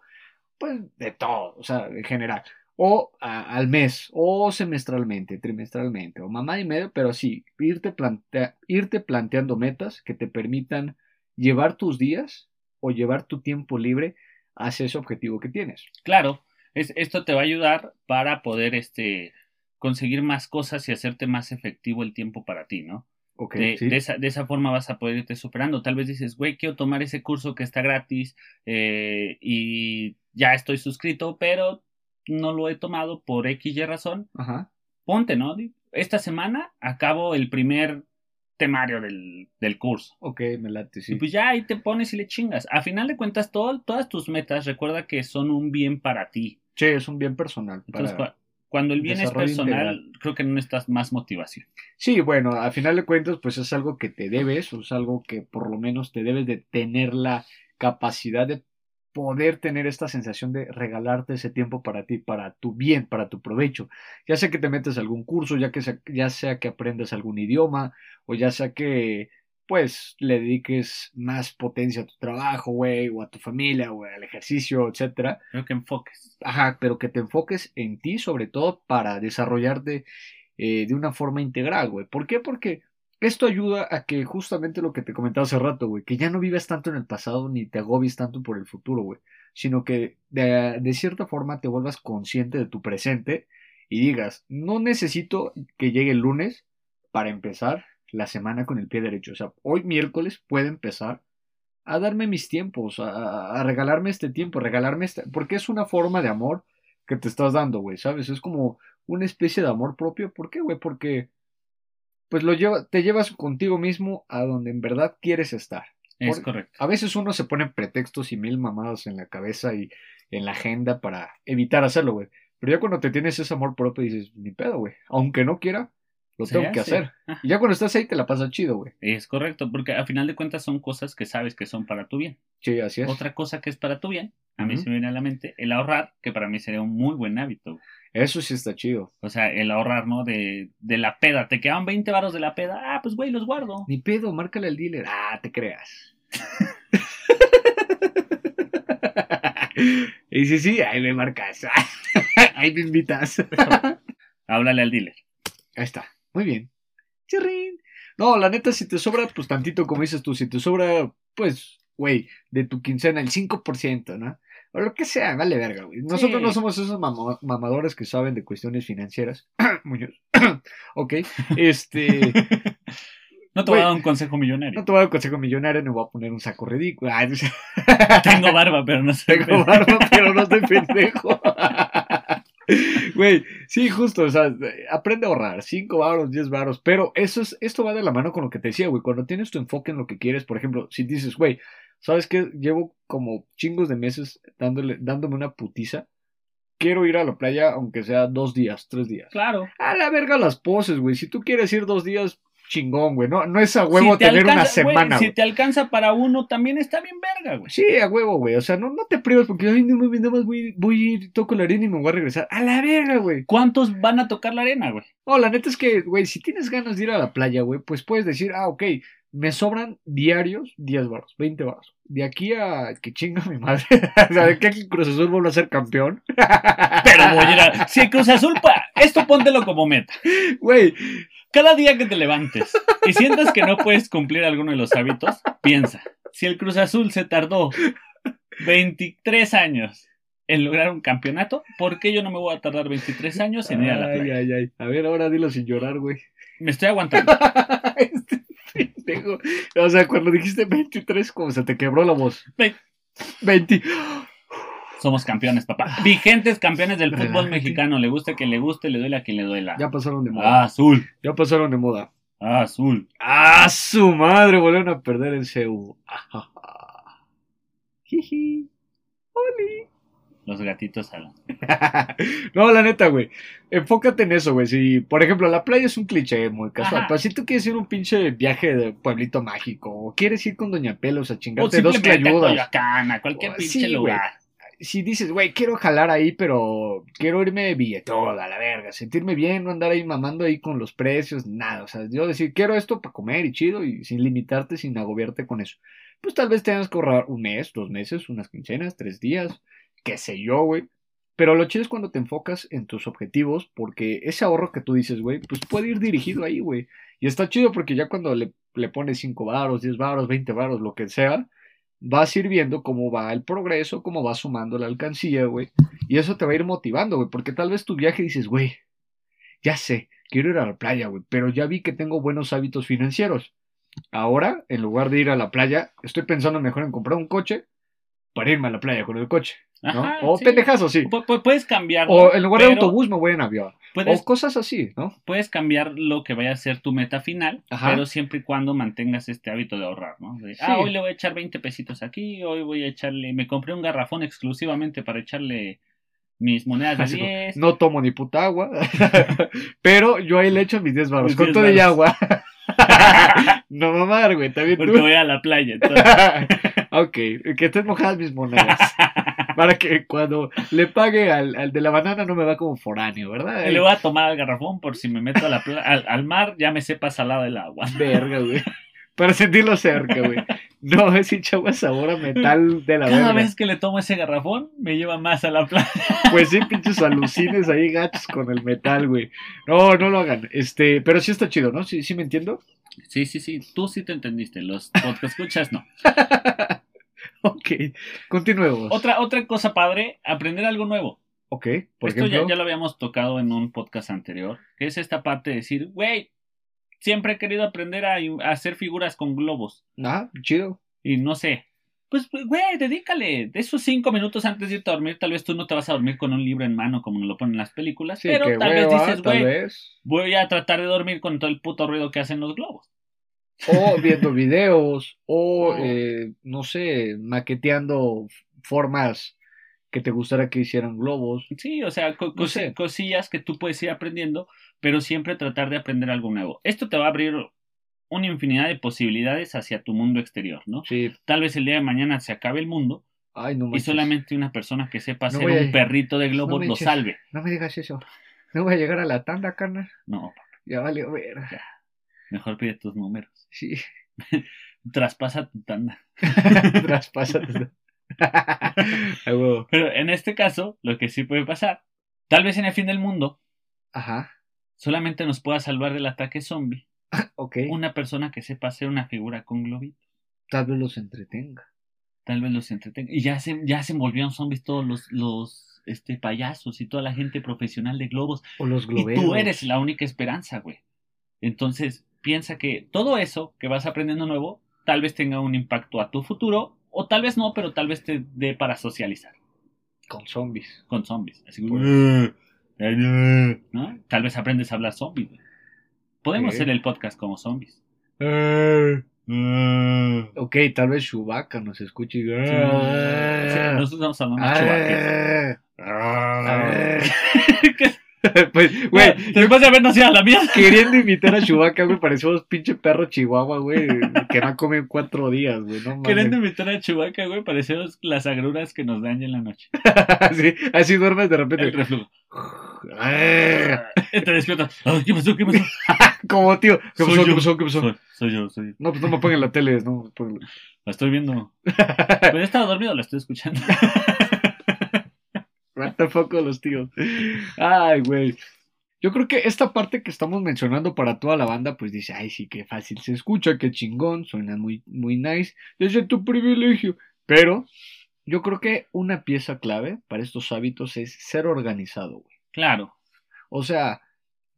Speaker 2: pues, de todo, o sea, en general o al mes, o semestralmente, trimestralmente, o mamá y medio, pero sí, irte, irte planteando metas que te permitan llevar tus días o llevar tu tiempo libre hacia ese objetivo que tienes.
Speaker 1: Claro, es, esto te va a ayudar para poder este, conseguir más cosas y hacerte más efectivo el tiempo para ti, ¿no? De,
Speaker 2: sí.
Speaker 1: de esa, de esa forma vas a poder irte superando. Tal vez dices, güey, quiero tomar ese curso que está gratis eh, y ya estoy suscrito, pero no lo he tomado por X y razón.
Speaker 2: Ajá.
Speaker 1: Ponte, ¿no? Esta semana acabo el primer temario del, del curso.
Speaker 2: Ok, me late, sí.
Speaker 1: Y pues ya ahí te pones y le chingas. A final de cuentas, todo, todas tus metas, recuerda que son un bien para ti.
Speaker 2: Sí, es un bien personal.
Speaker 1: Entonces,
Speaker 2: para-
Speaker 1: Cuando el bien es personal,
Speaker 2: integral.
Speaker 1: creo que no necesitas más motivación.
Speaker 2: Sí, bueno, a final de cuentas, pues es algo que te debes, o es algo que por lo menos te debes de tener la capacidad de poder tener esta sensación de regalarte ese tiempo para ti, para tu bien, para tu provecho. Ya sea que te metes a algún curso, ya que sea, ya sea que aprendas algún idioma, o ya sea que pues le dediques más potencia a tu trabajo, güey, o a tu familia, o al ejercicio, etcétera.
Speaker 1: Creo que enfoques.
Speaker 2: Ajá, pero que te enfoques en ti sobre todo para desarrollarte eh, de una forma integral, güey. ¿Por qué? Porque esto ayuda a que justamente lo que te comentaba hace rato, güey, que ya no vivas tanto en el pasado ni te agobies tanto por el futuro, güey, sino que de, de cierta forma te vuelvas consciente de tu presente y digas, no necesito que llegue el lunes para empezar la semana con el pie derecho. O sea, hoy miércoles puedo empezar a darme mis tiempos, a, a regalarme este tiempo, a regalarme este, porque es una forma de amor que te estás dando, güey, ¿sabes? Es como una especie de amor propio. ¿Por qué, güey? Porque pues lo lleva, te llevas contigo mismo a donde en verdad quieres estar.
Speaker 1: Es correcto.
Speaker 2: A veces uno se pone pretextos y mil mamadas en la cabeza y en la agenda para evitar hacerlo, güey. Pero ya cuando te tienes ese amor propio dices, ni pedo, güey. Aunque no quiera, lo tengo que
Speaker 1: hace.
Speaker 2: hacer. Y ya cuando estás ahí te la pasas chido, güey.
Speaker 1: Es correcto, porque a final de cuentas son cosas que sabes que son para tu bien.
Speaker 2: Sí, así es.
Speaker 1: Otra cosa que es para tu bien, a mí se me viene a la mente, el ahorrar, que para mí sería un muy buen hábito. güey.
Speaker 2: Eso sí está chido.
Speaker 1: O sea, el ahorrar, ¿no? De, de la peda. Te quedaban 20 varos de la peda. Ah, pues güey, los guardo.
Speaker 2: Ni pedo, márcale al dealer. Ah, te creas. y sí, sí, ahí me marcas. ahí me invitas.
Speaker 1: Háblale al dealer.
Speaker 2: Ahí está. Muy bien. Chirrín. No, la neta, si te sobra, pues tantito, como dices tú, si te sobra, pues, güey, de tu quincena, el 5%, ¿no? O lo que sea, vale verga, güey. Nosotros
Speaker 1: Sí.
Speaker 2: no somos esos mama- mamadores que saben de cuestiones financieras. Muñoz. ok. Este.
Speaker 1: No te voy a dar un consejo millonario.
Speaker 2: No te voy a dar un consejo millonario, no voy a poner un saco ridículo.
Speaker 1: Tengo barba, pero no sé.
Speaker 2: Tengo barba, pero no estoy pendejo. Güey, sí, justo, o sea, aprende a ahorrar, 5 varos, 10 varos, pero eso es, esto va de la mano con lo que te decía, güey, cuando tienes tu enfoque en lo que quieres, por ejemplo, si dices, güey, ¿sabes qué? Llevo como chingos de meses dándole, dándome una putiza, quiero ir a la playa aunque sea dos días, tres días.
Speaker 1: Claro.
Speaker 2: A la verga las poses, güey, si tú quieres ir dos días, chingón, güey, no, no es a huevo
Speaker 1: Si te
Speaker 2: tener una
Speaker 1: alcanza- güey,
Speaker 2: semana,
Speaker 1: Si te alcanza para uno, también está bien verga, güey.
Speaker 2: Sí, a huevo, güey. O sea, no, no te privas porque, ay, no nada más voy, voy a ir, toco la arena y me voy a regresar. A la verga, güey.
Speaker 1: ¿Cuántos van a tocar la arena, güey?
Speaker 2: No, la neta es que, güey, si tienes ganas de ir a la playa, güey, pues puedes decir, ah, ok, me sobran diarios 10 baros, 20 baros. De aquí a que chinga mi madre. o sea, de que aquí Cruz Azul vuelva a ser campeón.
Speaker 1: Pero voy a ir a... Si el Cruz Azul, pa... esto póntelo como meta.
Speaker 2: Güey,
Speaker 1: Cada día que te levantes y sientas que no puedes cumplir alguno de los hábitos, piensa, si el Cruz Azul se tardó 23 años en lograr un campeonato, ¿por qué yo no me voy a tardar 23 años en ir a la
Speaker 2: ay,
Speaker 1: playa?
Speaker 2: ay, ay. A ver, ahora dilo sin llorar, güey.
Speaker 1: Me estoy aguantando.
Speaker 2: este pendejo. O sea, cuando dijiste 23, como se te quebró la voz.
Speaker 1: Ve-
Speaker 2: 20.
Speaker 1: Somos campeones, papá. Vigentes campeones del fútbol mexicano. Le guste que le guste, le duele a quien le duela.
Speaker 2: Ya pasaron de moda.
Speaker 1: Azul,
Speaker 2: Ya pasaron de moda.
Speaker 1: azul.
Speaker 2: ¡Ah, su madre! Volvieron a perder en CEU. Ajaja. Jiji. Oli.
Speaker 1: Los gatitos hablan.
Speaker 2: no, la neta, güey. Enfócate en eso, güey. Si, por ejemplo, la playa es un cliché muy casual.
Speaker 1: Ajá.
Speaker 2: Pero si tú quieres ir a un pinche viaje de pueblito mágico, o quieres ir con Doña Pelos a
Speaker 1: O
Speaker 2: chingarte dos que
Speaker 1: simplemente a cualquier
Speaker 2: Oh,
Speaker 1: pinche
Speaker 2: sí,
Speaker 1: lugar.
Speaker 2: Si dices, güey, quiero jalar ahí, pero quiero irme billetón a la verga, sentirme bien, no andar ahí mamando ahí con los precios, nada. O sea, yo decir, quiero esto para comer y chido y sin limitarte, sin agobiarte con eso. Pues tal vez tengas que ahorrar un mes, dos meses, unas quincenas, tres días, qué sé yo, güey. Pero lo chido es cuando te enfocas en tus objetivos, porque ese ahorro que tú dices, güey, pues puede ir dirigido ahí, güey. Y está chido porque ya cuando le, le pones 5 varos, 10 varos, 20 varos, lo que sea, vas a ir viendo cómo va el progreso, cómo va sumando la alcancía, güey. Y eso te va a ir motivando, güey, porque tal vez tu viaje dices, güey, ya sé, quiero ir a la playa, güey, pero ya vi que tengo buenos hábitos financieros. Ahora, en lugar de ir a la playa, estoy pensando mejor en comprar un coche para irme a la playa con el coche, ¿no?
Speaker 1: Ajá,
Speaker 2: o
Speaker 1: sí. Puedes cambiar.
Speaker 2: O en lugar de autobús me voy en avión.
Speaker 1: Puedes,
Speaker 2: O cosas así, ¿no?
Speaker 1: puedes cambiar lo que vaya a ser tu meta final,
Speaker 2: Ajá.
Speaker 1: pero siempre y cuando mantengas este hábito de ahorrar, ¿no? De,
Speaker 2: Sí.
Speaker 1: Ah, hoy le voy a echar 20 pesitos aquí, hoy voy a echarle, me compré un garrafón exclusivamente para echarle mis monedas de
Speaker 2: Así como,
Speaker 1: 10.
Speaker 2: No tomo ni puta agua. Pero yo ahí le echo mis 10 baros. Con
Speaker 1: 10
Speaker 2: todo
Speaker 1: varos.
Speaker 2: agua. no mamar, güey. También
Speaker 1: Porque
Speaker 2: tú.
Speaker 1: voy a la playa. entonces.
Speaker 2: ok, que estén mojadas mis monedas. Para que cuando le pague al, al de la banana no me va como foráneo, ¿verdad?
Speaker 1: Y le voy a tomar al garrafón por si me meto a la al, al mar, ya me sepa salado el agua.
Speaker 2: Verga, güey. Para sentirlo cerca, güey. No, es hincha sabor a metal de la
Speaker 1: Cada
Speaker 2: verga.
Speaker 1: vez que le tomo ese garrafón, me lleva más a la playa.
Speaker 2: Pues sí, pinches alucines ahí gachos con el metal, güey. No, no lo hagan. Este, pero sí está chido, ¿no? Sí, sí me entiendo.
Speaker 1: Sí, sí, sí, tú sí te entendiste, los podcast escuchas no.
Speaker 2: Ok, continuemos.
Speaker 1: Otra, otra cosa padre, aprender algo nuevo.
Speaker 2: Ok, por
Speaker 1: Esto ya,
Speaker 2: ejemplo.
Speaker 1: ya lo habíamos tocado en un podcast anterior, que es esta parte de decir, güey, siempre he querido aprender a, a hacer figuras con globos.
Speaker 2: Ah, chido.
Speaker 1: Y no sé, pues, güey, dedícale. De esos cinco minutos antes de irte a dormir, tal vez tú no te vas a dormir con un libro en mano como nos lo ponen en las películas,
Speaker 2: Sí,
Speaker 1: pero tal vez dices, güey, voy a tratar de dormir con todo el puto ruido que hacen los globos.
Speaker 2: O viendo videos, o eh, no sé, maqueteando formas que te gustara que hicieran globos.
Speaker 1: Sí, o sea, co-
Speaker 2: No
Speaker 1: cosi-
Speaker 2: sé.
Speaker 1: cosillas que tú puedes ir aprendiendo, pero siempre tratar de aprender algo nuevo. Esto te va a abrir una infinidad de posibilidades hacia tu mundo exterior, ¿no?
Speaker 2: Sí.
Speaker 1: Tal vez el día de mañana se acabe el mundo
Speaker 2: Ay, no
Speaker 1: y solamente una persona que sepa
Speaker 2: No a-
Speaker 1: un perrito de
Speaker 2: no me
Speaker 1: lo
Speaker 2: eches.
Speaker 1: salve.
Speaker 2: No me digas eso. No voy a llegar a la tanda, carnal.
Speaker 1: No,
Speaker 2: Ya vale, verga.
Speaker 1: mejor pide tus números.
Speaker 2: Sí.
Speaker 1: Traspasa tu tanda.
Speaker 2: Traspásate. A huevo.
Speaker 1: Pero en este caso, lo que sí puede pasar, tal vez en el fin del mundo
Speaker 2: Ajá.
Speaker 1: solamente nos pueda salvar del ataque zombie
Speaker 2: Ok.
Speaker 1: una persona que sepa hacer una figura con globitos.
Speaker 2: Tal vez los entretenga.
Speaker 1: Tal vez los entretenga. Y ya se, ya se envolvieron zombies todos los, los este, payasos y toda la gente profesional de globos.
Speaker 2: O los
Speaker 1: Y
Speaker 2: globeros.
Speaker 1: tú eres la única esperanza, güey. Entonces, piensa que todo eso que vas aprendiendo nuevo, tal vez tenga un impacto a tu futuro, o tal vez no, pero tal vez te dé para socializar
Speaker 2: Con zombies.
Speaker 1: con zombies. Así como,
Speaker 2: Pues-
Speaker 1: ¿no? Tal vez aprendes a hablar zombies. Podemos hacer el podcast como zombies.
Speaker 2: Ok, tal vez Chewbacca nos escuche y...
Speaker 1: Sí, nosotros estamos hablando de
Speaker 2: Ah. Pues, güey,
Speaker 1: después de habernos ido a la mierda.
Speaker 2: queriendo imitar a Chewbacca, güey, parecemos pinche perro chihuahua, güey, que no come en cuatro días, güey, no.
Speaker 1: Queriendo invitar a Chewbacca, güey, parecemos las agruras que nos dañan en la noche.
Speaker 2: así, así duermes de
Speaker 1: El
Speaker 2: repente.
Speaker 1: reflujo.
Speaker 2: Ah,
Speaker 1: Y te despiertas. ¿Qué pasó? ¿Qué pasó?
Speaker 2: Como tío, ¿qué pasó? ¿Qué pasó? ¿Qué pasó?
Speaker 1: Soy, soy yo, soy yo.
Speaker 2: No, pues no me pongan la tele, no. pongan-
Speaker 1: La estoy viendo. Pero yo estaba dormido, la estoy escuchando.
Speaker 2: What the fuck con los tíos. Ay, güey. Yo creo que esta parte que estamos mencionando para toda la banda, pues dice, ay, sí, qué fácil se escucha, qué chingón, suena muy, muy nice, desde tu privilegio. Pero yo creo que una pieza clave para estos hábitos es ser organizado, güey.
Speaker 1: Claro.
Speaker 2: O sea,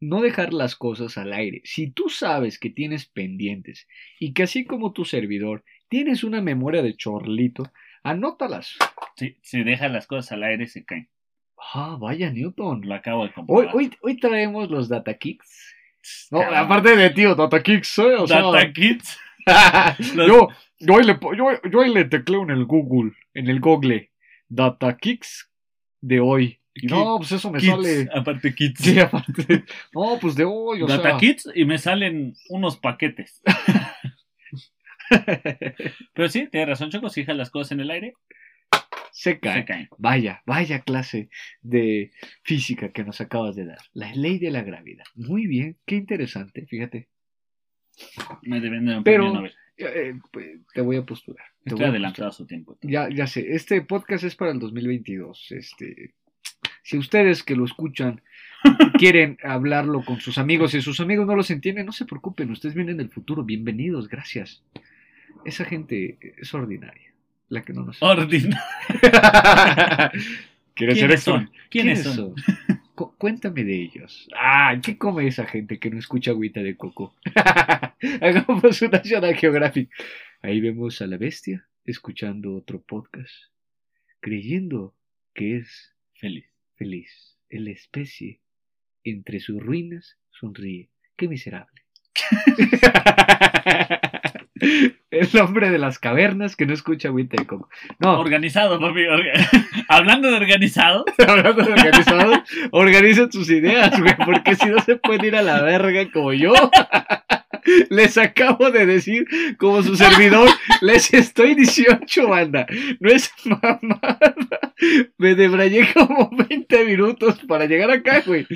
Speaker 2: no dejar las cosas al aire. Si tú sabes que tienes pendientes y que así como tu servidor tienes una memoria de chorlito, anótalas.
Speaker 1: Si, si dejas las cosas al aire, se caen.
Speaker 2: Ah, vaya Newton.
Speaker 1: Lo acabo de
Speaker 2: Hoy,
Speaker 1: comprobar.
Speaker 2: hoy, hoy traemos los Data Kicks. No, aparte de tío, Data Kicks, ¿eh? O sea,
Speaker 1: Data Kids. los-
Speaker 2: yo, yo, hoy le, yo, yo hoy le tecleo en el Google, en el Google, Data Kicks de hoy. Y no, pues eso me
Speaker 1: Kids,
Speaker 2: sale.
Speaker 1: Aparte Kids.
Speaker 2: Sí, aparte. No, pues de hoy, o
Speaker 1: Data
Speaker 2: sea.
Speaker 1: Kids y me salen unos paquetes. Pero sí, tienes razón, Choco. Si dejas las cosas en el aire,
Speaker 2: se
Speaker 1: se
Speaker 2: cae.
Speaker 1: caen.
Speaker 2: Vaya, vaya clase de física que nos acabas de dar. La ley de la gravedad. Muy bien, qué interesante, fíjate.
Speaker 1: Me deben de un
Speaker 2: Pero-
Speaker 1: Nobel.
Speaker 2: Eh, pues, te voy a postular.
Speaker 1: Estoy
Speaker 2: voy
Speaker 1: adelantado a su tiempo.
Speaker 2: Ya, ya sé, este podcast es para el 2022. Este, si ustedes que lo escuchan quieren hablarlo con sus amigos y sus amigos no los entienden, no se preocupen, ustedes vienen del futuro, bienvenidos, gracias. Esa gente es ordinaria, la que no nos...
Speaker 1: Ordinario.
Speaker 2: ¿Quieres ser
Speaker 1: ¿Quiénes
Speaker 2: esto?
Speaker 1: son? ¿Quiénes son?
Speaker 2: Cu- cuéntame de ellos. Ah, ¿qué come esa gente que no escucha agüita de coco? Hagamos una National Geographic. Ahí vemos a la bestia escuchando otro podcast, creyendo que es
Speaker 1: Feliz.
Speaker 2: feliz. La especie, entre sus ruinas, sonríe. ¡Qué miserable! El hombre de las cavernas que no escucha agüita de coco. No,
Speaker 1: Organizado, papi. orga- Hablando de organizado,
Speaker 2: hablando de organizado, organiza tus ideas, güey, porque si no se pueden ir a la verga como yo. Les acabo de decir, como su servidor, les estoy 18, banda. No es mamada. Me debrayé como 20 minutos para llegar acá, güey.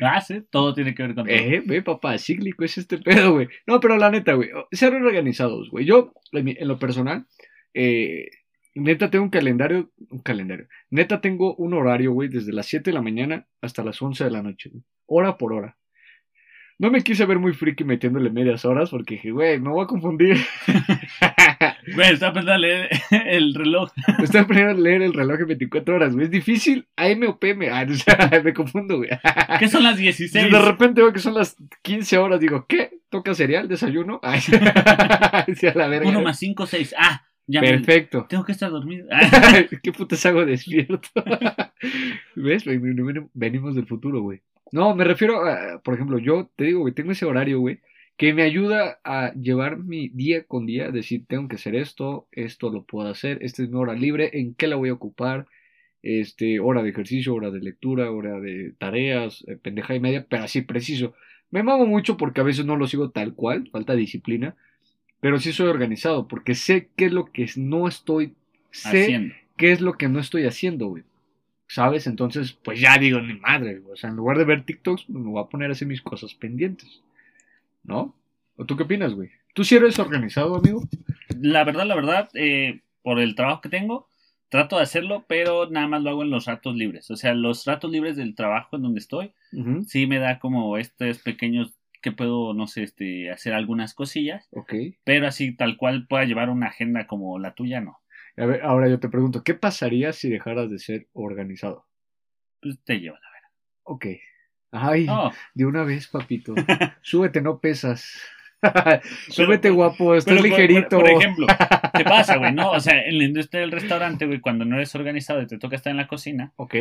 Speaker 1: ah, sí, todo tiene que ver con todo.
Speaker 2: Eh, ve, papá, cíclico es este pedo, güey. No, pero la neta, güey, ser organizados, güey. Yo, en, lo personal, eh, neta tengo un calendario, un calendario. Neta tengo un horario, güey, desde las 7 de la mañana hasta las 11 de la noche, hora por hora. No me quise ver muy friki metiéndole medias horas porque dije, güey, me voy a confundir.
Speaker 1: Güey, está pensando leer el reloj.
Speaker 2: Estoy aprendiendo a leer el reloj en 24 horas, güey. Es difícil. AM o PM. Ah, o sea, me confundo, güey.
Speaker 1: ¿Qué son las
Speaker 2: Y
Speaker 1: 16?
Speaker 2: de repente veo que son las 15 horas, digo, ¿qué? ¿Toca cereal? ¿Desayuno? Ay, sí, a la verga.
Speaker 1: 1 más 5, 6. Ah, ya me...
Speaker 2: Perfecto.
Speaker 1: Tengo que estar dormido. Ah,
Speaker 2: ¿Qué putas hago despierto? ¿Ves? Ven- ven- Venimos del futuro, güey. No, me refiero a, por ejemplo, yo te digo, güey, tengo ese horario, güey, que me ayuda a llevar mi día con día, decir, tengo que hacer esto, esto lo puedo hacer, esta es mi hora libre, ¿en qué la voy a ocupar? Este, hora de ejercicio, hora de lectura, hora de tareas, eh, pendeja y media, pero así preciso. Me mamo mucho porque a veces no lo sigo tal cual, falta disciplina, pero sí soy organizado porque sé qué es lo que no estoy, sé
Speaker 1: haciendo.
Speaker 2: qué es lo que no estoy haciendo, güey. ¿Sabes? Entonces, pues ya digo, ni madre, güey. O sea, en lugar de ver TikToks, me voy a poner a hacer mis cosas pendientes. ¿No? ¿O tú qué opinas, güey? ¿Tú sí eres organizado, amigo?
Speaker 1: La verdad, la verdad, eh, por el trabajo que tengo, trato de hacerlo, pero nada más lo hago en los ratos libres. O sea, los ratos libres del trabajo en donde estoy, sí me da como estos pequeños que puedo, no sé, este, hacer algunas cosillas,
Speaker 2: Ok.
Speaker 1: pero así tal cual pueda llevar una agenda como la tuya, no.
Speaker 2: A ver, ahora yo te pregunto, ¿qué pasaría si dejaras de ser organizado?
Speaker 1: Pues te lleva la
Speaker 2: Ok. Ay, de una vez, papito. Súbete, no pesas. Súbete,
Speaker 1: Pero-
Speaker 2: guapo, estás
Speaker 1: pero
Speaker 2: ligerito.
Speaker 1: Por, por ejemplo, ¿qué pasa, güey? No, o sea, en la industria del restaurante, güey, cuando no eres organizado y te toca estar en la cocina,
Speaker 2: Ok.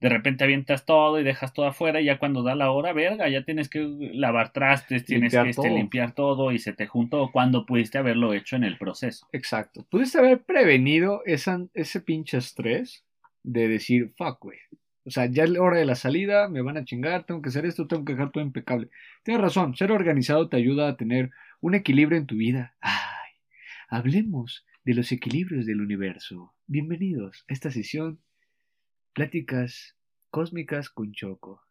Speaker 1: De repente avientas todo y dejas todo afuera y ya cuando da la hora, verga, ya tienes que lavar trastes, tienes
Speaker 2: Limpiar
Speaker 1: que este, limpiar todo y se te juntó cuando pudiste haberlo hecho en el proceso.
Speaker 2: Exacto. Pudiste haber prevenido esa, ese pinche estrés de decir, fuck, güey. O sea, ya es la hora de la salida, me van a chingar, tengo que hacer esto, tengo que dejar todo impecable. Tienes razón, ser organizado te ayuda a tener un equilibrio en tu vida. Ay, hablemos de los equilibrios del universo. Bienvenidos a esta sesión, pláticas cósmicas con Choco.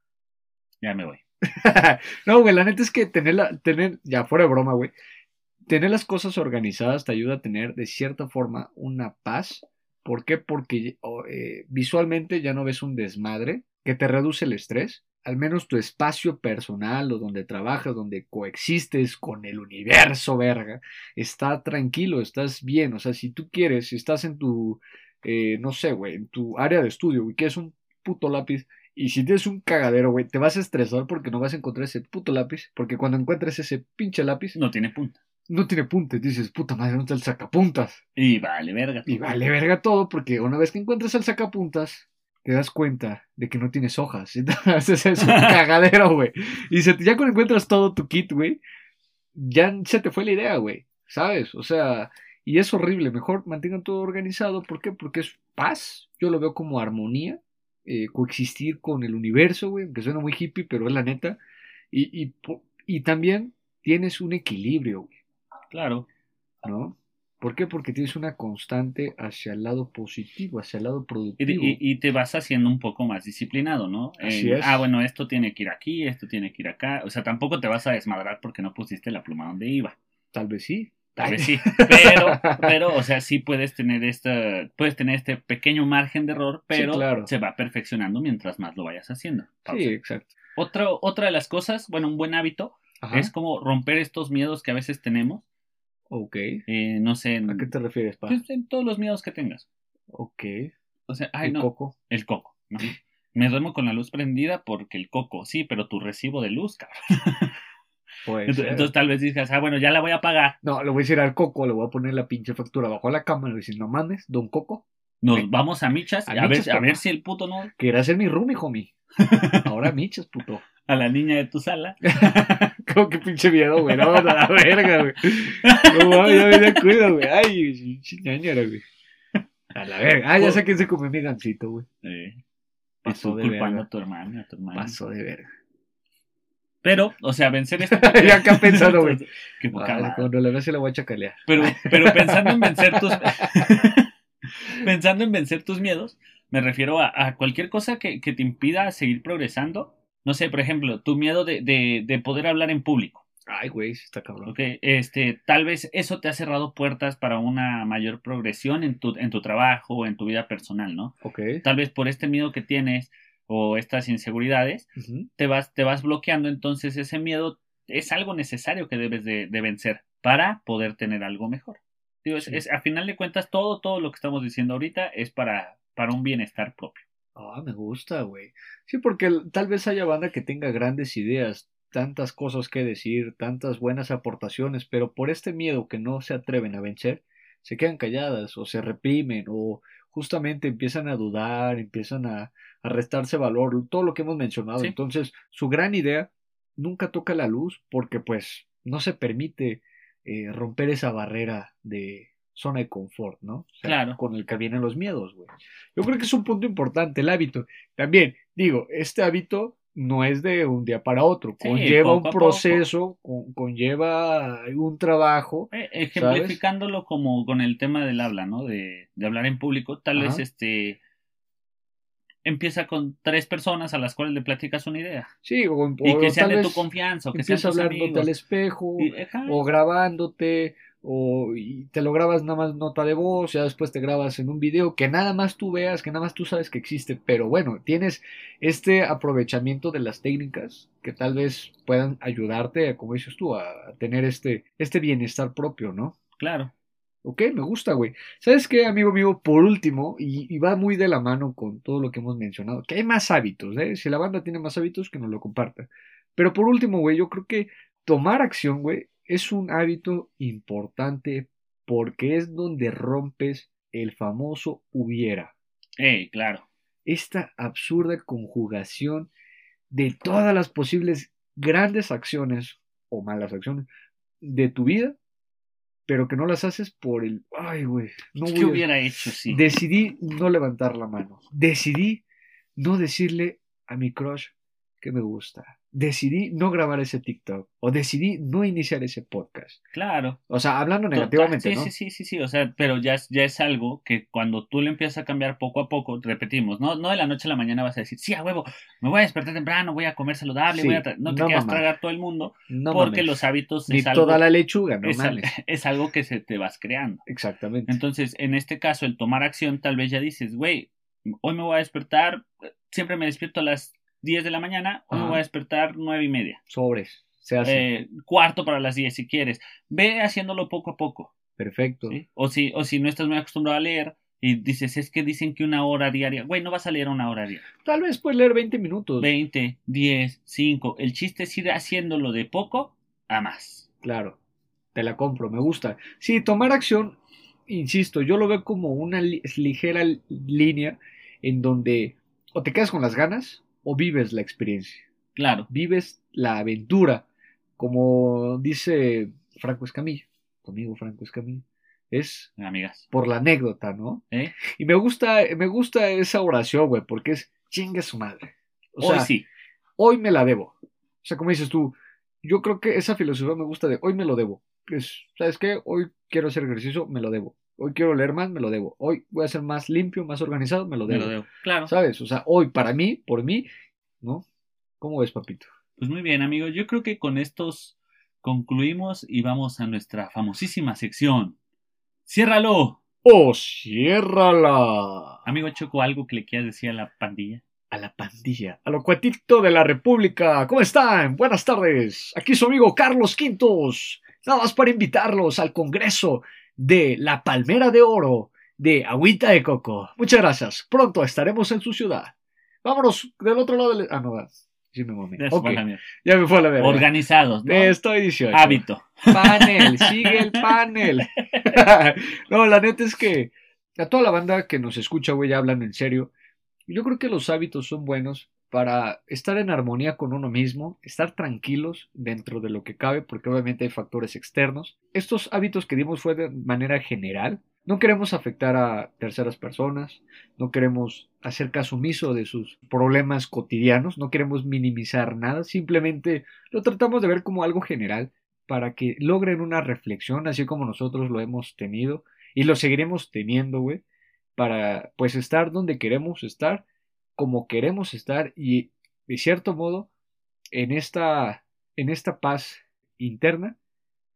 Speaker 1: Ya me voy.
Speaker 2: no, güey, la neta es que tener, la, tener, ya fuera de broma, güey, tener las cosas organizadas te ayuda a tener de cierta forma una paz. ¿Por qué? Porque oh, eh, visualmente ya no ves un desmadre que te reduce el estrés. Al menos tu espacio personal o donde trabajas, donde coexistes con el universo, verga, está tranquilo, estás bien. O sea, si tú quieres, si estás en tu, eh, no sé, güey, en tu área de estudio, güey, que es un puto lápiz, y si tienes un cagadero, güey, te vas a estresar porque no vas a encontrar ese puto lápiz. Porque cuando encuentres ese pinche lápiz,
Speaker 1: No tiene punta.
Speaker 2: no tiene punta. Y dices, puta madre, ¿dónde está el sacapuntas?
Speaker 1: Y vale, verga.
Speaker 2: Y vale verga todo porque una vez que encuentras el sacapuntas, te das cuenta de que no tienes hojas. Entonces es un cagadero, güey. Y se te- ya cuando encuentras todo tu kit, güey, ya se te fue la idea, güey. ¿Sabes? O sea, y es horrible. Mejor mantengan todo organizado. ¿Por qué? Porque es paz. Yo lo veo como armonía. eh, coexistir con el universo, güey. Que suena muy hippie, pero es la neta. Y, y, y también tienes un equilibrio, güey.
Speaker 1: Claro.
Speaker 2: ¿no? ¿Por qué? Porque tienes una constante hacia el lado positivo, hacia el lado productivo.
Speaker 1: y- y te vas haciendo un poco más disciplinado, ¿no?
Speaker 2: Así es.
Speaker 1: Ah, bueno, esto tiene que ir aquí, esto tiene que ir acá. O sea, tampoco te vas a desmadrar porque no pusiste la pluma donde iba.
Speaker 2: Tal vez sí.
Speaker 1: Tal vez sí. Pero, pero, o sea, sí puedes tener esta, puedes tener este pequeño margen de error, pero
Speaker 2: claro.
Speaker 1: se va perfeccionando mientras más lo vayas haciendo. Pausa.
Speaker 2: Sí, exacto.
Speaker 1: Otra, otra de las cosas, bueno, un buen hábito
Speaker 2: Ajá.
Speaker 1: es como romper estos miedos que a veces tenemos.
Speaker 2: Ok.
Speaker 1: eh, no sé, en,
Speaker 2: ¿A qué te refieres, pa?
Speaker 1: pues, en todos los miedos que tengas.
Speaker 2: Ok.
Speaker 1: O sea, ay,
Speaker 2: El
Speaker 1: no,
Speaker 2: coco.
Speaker 1: el coco. ¿no? Me duermo con la luz prendida porque el coco, sí, pero tu recibo de luz, cabrón.
Speaker 2: Pues,
Speaker 1: Entonces,
Speaker 2: eh,
Speaker 1: entonces tal vez digas, ah, bueno, ya la voy a pagar.
Speaker 2: No, le voy a decir al coco, le voy a poner la pinche factura bajo la cama. Le voy a decir, no mames, don Coco.
Speaker 1: Nos vamos a Michas
Speaker 2: A
Speaker 1: a, ver,
Speaker 2: Michas,
Speaker 1: a ver si el puto no.
Speaker 2: Quería ser mi roomie, homie. Ahora michas, puto.
Speaker 1: a la niña de tu sala.
Speaker 2: Como que pinche miedo, güey. No, a la verga, güey. No mames, ya me da cuidado, güey. Ay, ñañara, güey. A la verga. Ah, ya sé quién se comió mi gancito, güey.
Speaker 1: Eh,
Speaker 2: Pasó de
Speaker 1: culpando
Speaker 2: verga.
Speaker 1: a tu hermano, a tu hermano.
Speaker 2: Pasó de verga.
Speaker 1: Pero, o sea, vencer este
Speaker 2: Ya acá pensando, güey.
Speaker 1: Qué
Speaker 2: cuando la vea se la voy a chacalear.
Speaker 1: Pero, pero pensando en vencer tus pensando en vencer tus miedos, me refiero a, a cualquier cosa que, que te impida seguir progresando. No sé, por ejemplo, tu miedo de, de, de poder hablar en público.
Speaker 2: Ay, güey, sí está cabrón.
Speaker 1: ¿ok? Este, tal vez eso te ha cerrado puertas para una mayor progresión en tu, en tu trabajo o en tu vida personal, ¿no?
Speaker 2: Ok.
Speaker 1: Tal vez por este miedo que tienes o estas inseguridades, te vas, te vas bloqueando, entonces ese miedo es algo necesario que debes de, de vencer para poder tener algo mejor. Digo, es,
Speaker 2: Sí.
Speaker 1: es- a final de cuentas, todo, todo lo que estamos diciendo ahorita es para, para un bienestar propio.
Speaker 2: Ah, me gusta, güey. Sí, porque tal vez haya banda que tenga grandes ideas, tantas cosas que decir, tantas buenas aportaciones, pero por este miedo que no se atreven a vencer, se quedan calladas o se reprimen o justamente empiezan a dudar, empiezan a, a restarse valor, todo lo que hemos mencionado.
Speaker 1: Sí.
Speaker 2: Entonces, su gran idea nunca toca la luz porque pues no se permite eh, romper esa barrera de zona de confort, ¿no? O sea,
Speaker 1: Claro.
Speaker 2: Con el que vienen los miedos, güey. Yo creo que es un punto importante el hábito. También, digo, este hábito no es de un día para otro,
Speaker 1: Sí,
Speaker 2: conlleva un proceso, con- conlleva un trabajo.
Speaker 1: Eh, ejemplificándolo como con el tema del habla, ¿no? De, de hablar en público, tal
Speaker 2: Ajá.
Speaker 1: vez este empieza con tres personas a las cuales le platicas una idea
Speaker 2: Sí, o,
Speaker 1: y
Speaker 2: o
Speaker 1: que sean
Speaker 2: tal
Speaker 1: de tu confianza o que sean tus
Speaker 2: hablándote
Speaker 1: amigos.
Speaker 2: al espejo,
Speaker 1: Y-
Speaker 2: o grabándote, o y te lo grabas nada más nota de voz, ya después te grabas en un video que nada más tú veas, que nada más tú sabes que existe, pero bueno, tienes este aprovechamiento de las técnicas que tal vez puedan ayudarte, como dices tú, a tener este, este bienestar propio, ¿no?
Speaker 1: Claro.
Speaker 2: Ok, me gusta, güey. ¿Sabes qué, amigo mío? Por último, y, y va muy de la mano con todo lo que hemos mencionado, que hay más hábitos, ¿eh? Si la banda tiene más hábitos, que nos lo comparta. Pero por último, güey, yo creo que tomar acción, güey, es un hábito importante porque es donde rompes el famoso hubiera.
Speaker 1: Ey, claro.
Speaker 2: Esta absurda conjugación de todas las posibles grandes acciones o malas acciones de tu vida, pero que no las haces por el, ay, güey, no
Speaker 1: ¿Qué
Speaker 2: voy a-
Speaker 1: hubiera hecho sí?
Speaker 2: Decidí no levantar la mano. Decidí no decirle a mi crush que me gusta. Decidí no grabar ese TikTok. O decidí no iniciar ese podcast.
Speaker 1: Claro.
Speaker 2: O sea, hablando
Speaker 1: Total,
Speaker 2: negativamente,
Speaker 1: sí,
Speaker 2: ¿no?
Speaker 1: sí, sí, sí, sí, o sea, pero ya es, ya es algo que cuando tú le empiezas a cambiar poco a poco, repetimos, no, no de la noche a la mañana vas a decir, sí, a huevo, me voy a despertar temprano, voy a comer saludable,
Speaker 2: Sí,
Speaker 1: voy a tra-". no te
Speaker 2: no
Speaker 1: quieras tragar todo el mundo,
Speaker 2: No
Speaker 1: porque
Speaker 2: mames.
Speaker 1: los hábitos
Speaker 2: Ni
Speaker 1: es algo,
Speaker 2: toda la lechuga, no
Speaker 1: es,
Speaker 2: mames.
Speaker 1: es algo que se te vas creando.
Speaker 2: Exactamente.
Speaker 1: Entonces, en este caso, el tomar acción, tal vez ya dices, güey, hoy me voy a despertar, siempre me despierto a las 10 de la mañana, hoy me
Speaker 2: Ajá.
Speaker 1: voy a despertar nueve y media,
Speaker 2: Sobres. Se hace.
Speaker 1: Eh, cuarto para las 10 si quieres, ve haciéndolo poco a poco.
Speaker 2: Perfecto.
Speaker 1: ¿sí? O, si, o si no estás muy acostumbrado a leer y dices, es que dicen que una hora diaria, güey, no vas a leer una hora diaria.
Speaker 2: Tal vez puedes leer 20 minutos.
Speaker 1: 20, 10, 5. El chiste es ir haciéndolo de poco a más.
Speaker 2: Claro, te la compro, me gusta. Sí, tomar acción, insisto, yo lo veo como una li- ligera li- línea en donde o te quedas con las ganas o vives la experiencia,
Speaker 1: Claro,
Speaker 2: vives la aventura, como dice Franco Escamilla, tu amigo Franco Escamilla, es
Speaker 1: amigas.
Speaker 2: por la anécdota, ¿no?
Speaker 1: ¿Eh?
Speaker 2: Y me gusta, me gusta esa oración, güey, porque es chingue su madre. O
Speaker 1: Hoy
Speaker 2: sea,
Speaker 1: sí.
Speaker 2: hoy me la debo. O sea, como dices tú, yo creo que esa filosofía me gusta de hoy me lo debo. Es, ¿sabes qué? Hoy quiero hacer ejercicio, me lo debo. Hoy quiero leer más, me lo debo. Hoy voy a ser más limpio, más organizado, me lo
Speaker 1: Me
Speaker 2: debo.
Speaker 1: lo debo. Claro.
Speaker 2: ¿Sabes? O sea, hoy para mí, por mí, ¿no? ¿Cómo ves, papito?
Speaker 1: Pues muy bien, amigos. Yo creo que con estos concluimos y vamos a nuestra famosísima sección. ¡Ciérralo!
Speaker 2: ¡Oh, ciérrala!
Speaker 1: Amigo Choco, algo que le quieras decir a la pandilla.
Speaker 2: A la pandilla, a lo cuatito de la República. ¿Cómo están? Buenas tardes. Aquí su amigo Carlos Quintos. Nada más para invitarlos al Congreso de la Palmera de Oro de Agüita de Coco. Muchas gracias. Pronto estaremos en su ciudad. Vámonos del otro lado del... Ah, no. Sí me.
Speaker 1: Ya
Speaker 2: me fue a la verga.
Speaker 1: Organizados, ¿no?
Speaker 2: Estoy diciendo.
Speaker 1: Hábito.
Speaker 2: Panel, sigue el panel. no, la neta es que a toda la banda que nos escucha, güey, ya hablan en serio. Yo creo que los hábitos son buenos, para estar en armonía con uno mismo, estar tranquilos dentro de lo que cabe, porque obviamente hay factores externos. Estos hábitos que dimos fue de manera general. No queremos afectar a terceras personas, no queremos hacer caso omiso de sus problemas cotidianos, no queremos minimizar nada, simplemente lo tratamos de ver como algo general para que logren una reflexión, así como nosotros lo hemos tenido y lo seguiremos teniendo, güey, para pues estar donde queremos estar como queremos estar y de cierto modo en esta en esta paz interna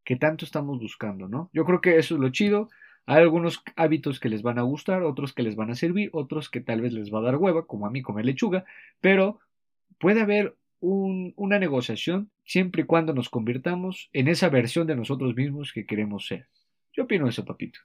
Speaker 2: que tanto estamos buscando, ¿no? Yo creo que eso es lo chido. Hay algunos hábitos que les van a gustar, otros que les van a servir, otros que tal vez les va a dar hueva, como a mí comer lechuga, pero puede haber un, una negociación siempre y cuando nos convirtamos en esa versión de nosotros mismos que queremos ser. Yo opino eso, papito.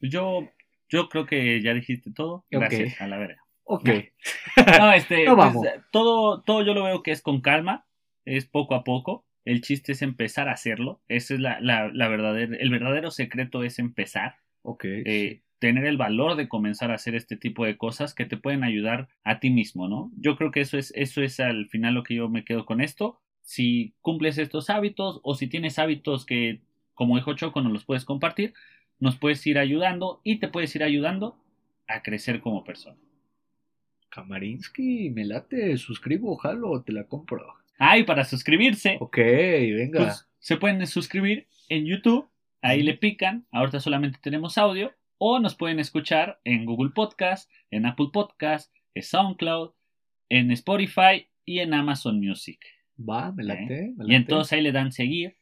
Speaker 1: Yo, yo creo que ya dijiste todo. Gracias, a la verga.
Speaker 2: Ok.
Speaker 1: No, este,
Speaker 2: No,
Speaker 1: pues,
Speaker 2: vamos.
Speaker 1: todo, todo yo lo veo que es con calma, es poco a poco. El chiste es empezar a hacerlo. Ese es la, la, la verdadera, el verdadero secreto es empezar.
Speaker 2: Ok.
Speaker 1: eh, tener el valor de comenzar a hacer este tipo de cosas que te pueden ayudar a ti mismo, ¿no? Yo creo que eso es, eso es al final lo que yo me quedo con esto. Si cumples estos hábitos o si tienes hábitos que, como dijo Choco, nos los puedes compartir, nos puedes ir ayudando y te puedes ir ayudando a crecer como persona.
Speaker 2: Kamarinsky, me late, suscribo, jalo, te la compro.
Speaker 1: Ah, y para suscribirse,
Speaker 2: Ok, venga.
Speaker 1: pues, se pueden suscribir en YouTube, ahí le pican, ahorita solamente tenemos audio, o nos pueden escuchar en Google Podcast, en Apple Podcast, en SoundCloud, en Spotify y en Amazon Music.
Speaker 2: Va, me late. me
Speaker 1: ¿eh? Y
Speaker 2: late.
Speaker 1: entonces ahí le dan seguir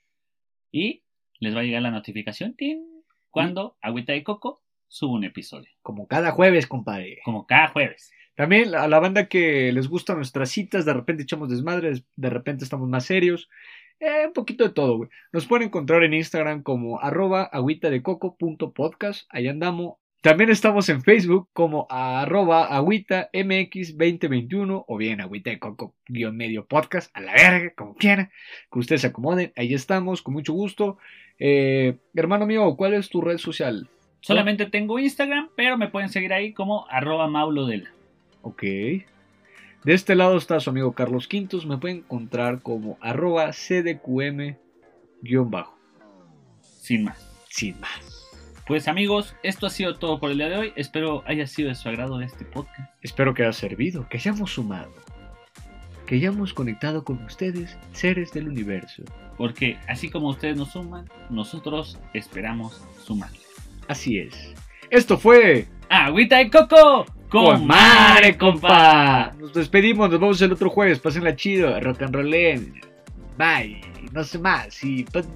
Speaker 1: y les va a llegar la notificación ¡tin! cuando Agüita de Coco sube un episodio,
Speaker 2: Como cada jueves, compadre.
Speaker 1: como cada jueves.
Speaker 2: También a la banda que les gustan nuestras citas, de repente echamos desmadres, de repente estamos más serios. Eh, un poquito de todo, güey. Nos pueden encontrar en Instagram como arroba agüitadecoco.podcast. Ahí andamos. También estamos en Facebook como arroba agüita mx2021 o bien agüita de coco guion medio podcast, a la verga, como quieran, que ustedes se acomoden. Ahí estamos, con mucho gusto. Eh, hermano mío, ¿cuál es tu red social?
Speaker 1: Solamente tengo Instagram, pero me pueden seguir ahí como arroba maulodela.
Speaker 2: Ok. De este lado está su amigo Carlos Quintos. Me pueden encontrar como arroba cdqm-bajo.
Speaker 1: Sin más.
Speaker 2: Sin más.
Speaker 1: Pues amigos, esto ha sido todo por el día de hoy. Espero haya sido de su agrado este podcast.
Speaker 2: Espero que haya servido, que hayamos sumado. Que hayamos conectado con ustedes, seres del universo.
Speaker 1: Porque así como ustedes nos suman, nosotros esperamos sumarles.
Speaker 2: Así es. Esto fue...
Speaker 1: ¡Agüita de coco! ¡Con madre, compa!
Speaker 2: Nos despedimos, nos vemos el otro jueves. Pásenla chido, rock and rollen. Bye. No sé más. Y pues,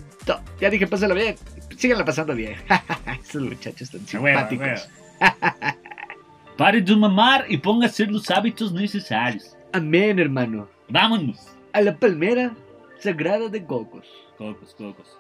Speaker 2: ya dije, pásenla bien. Síganla pasando bien. Esos muchachos tan simpáticos.
Speaker 1: Pare de mamar y ponga a hacer los hábitos necesarios.
Speaker 2: Amén, hermano.
Speaker 1: ¡Vámonos!
Speaker 2: A la palmera sagrada de Gogos.
Speaker 1: Cocos, cocos.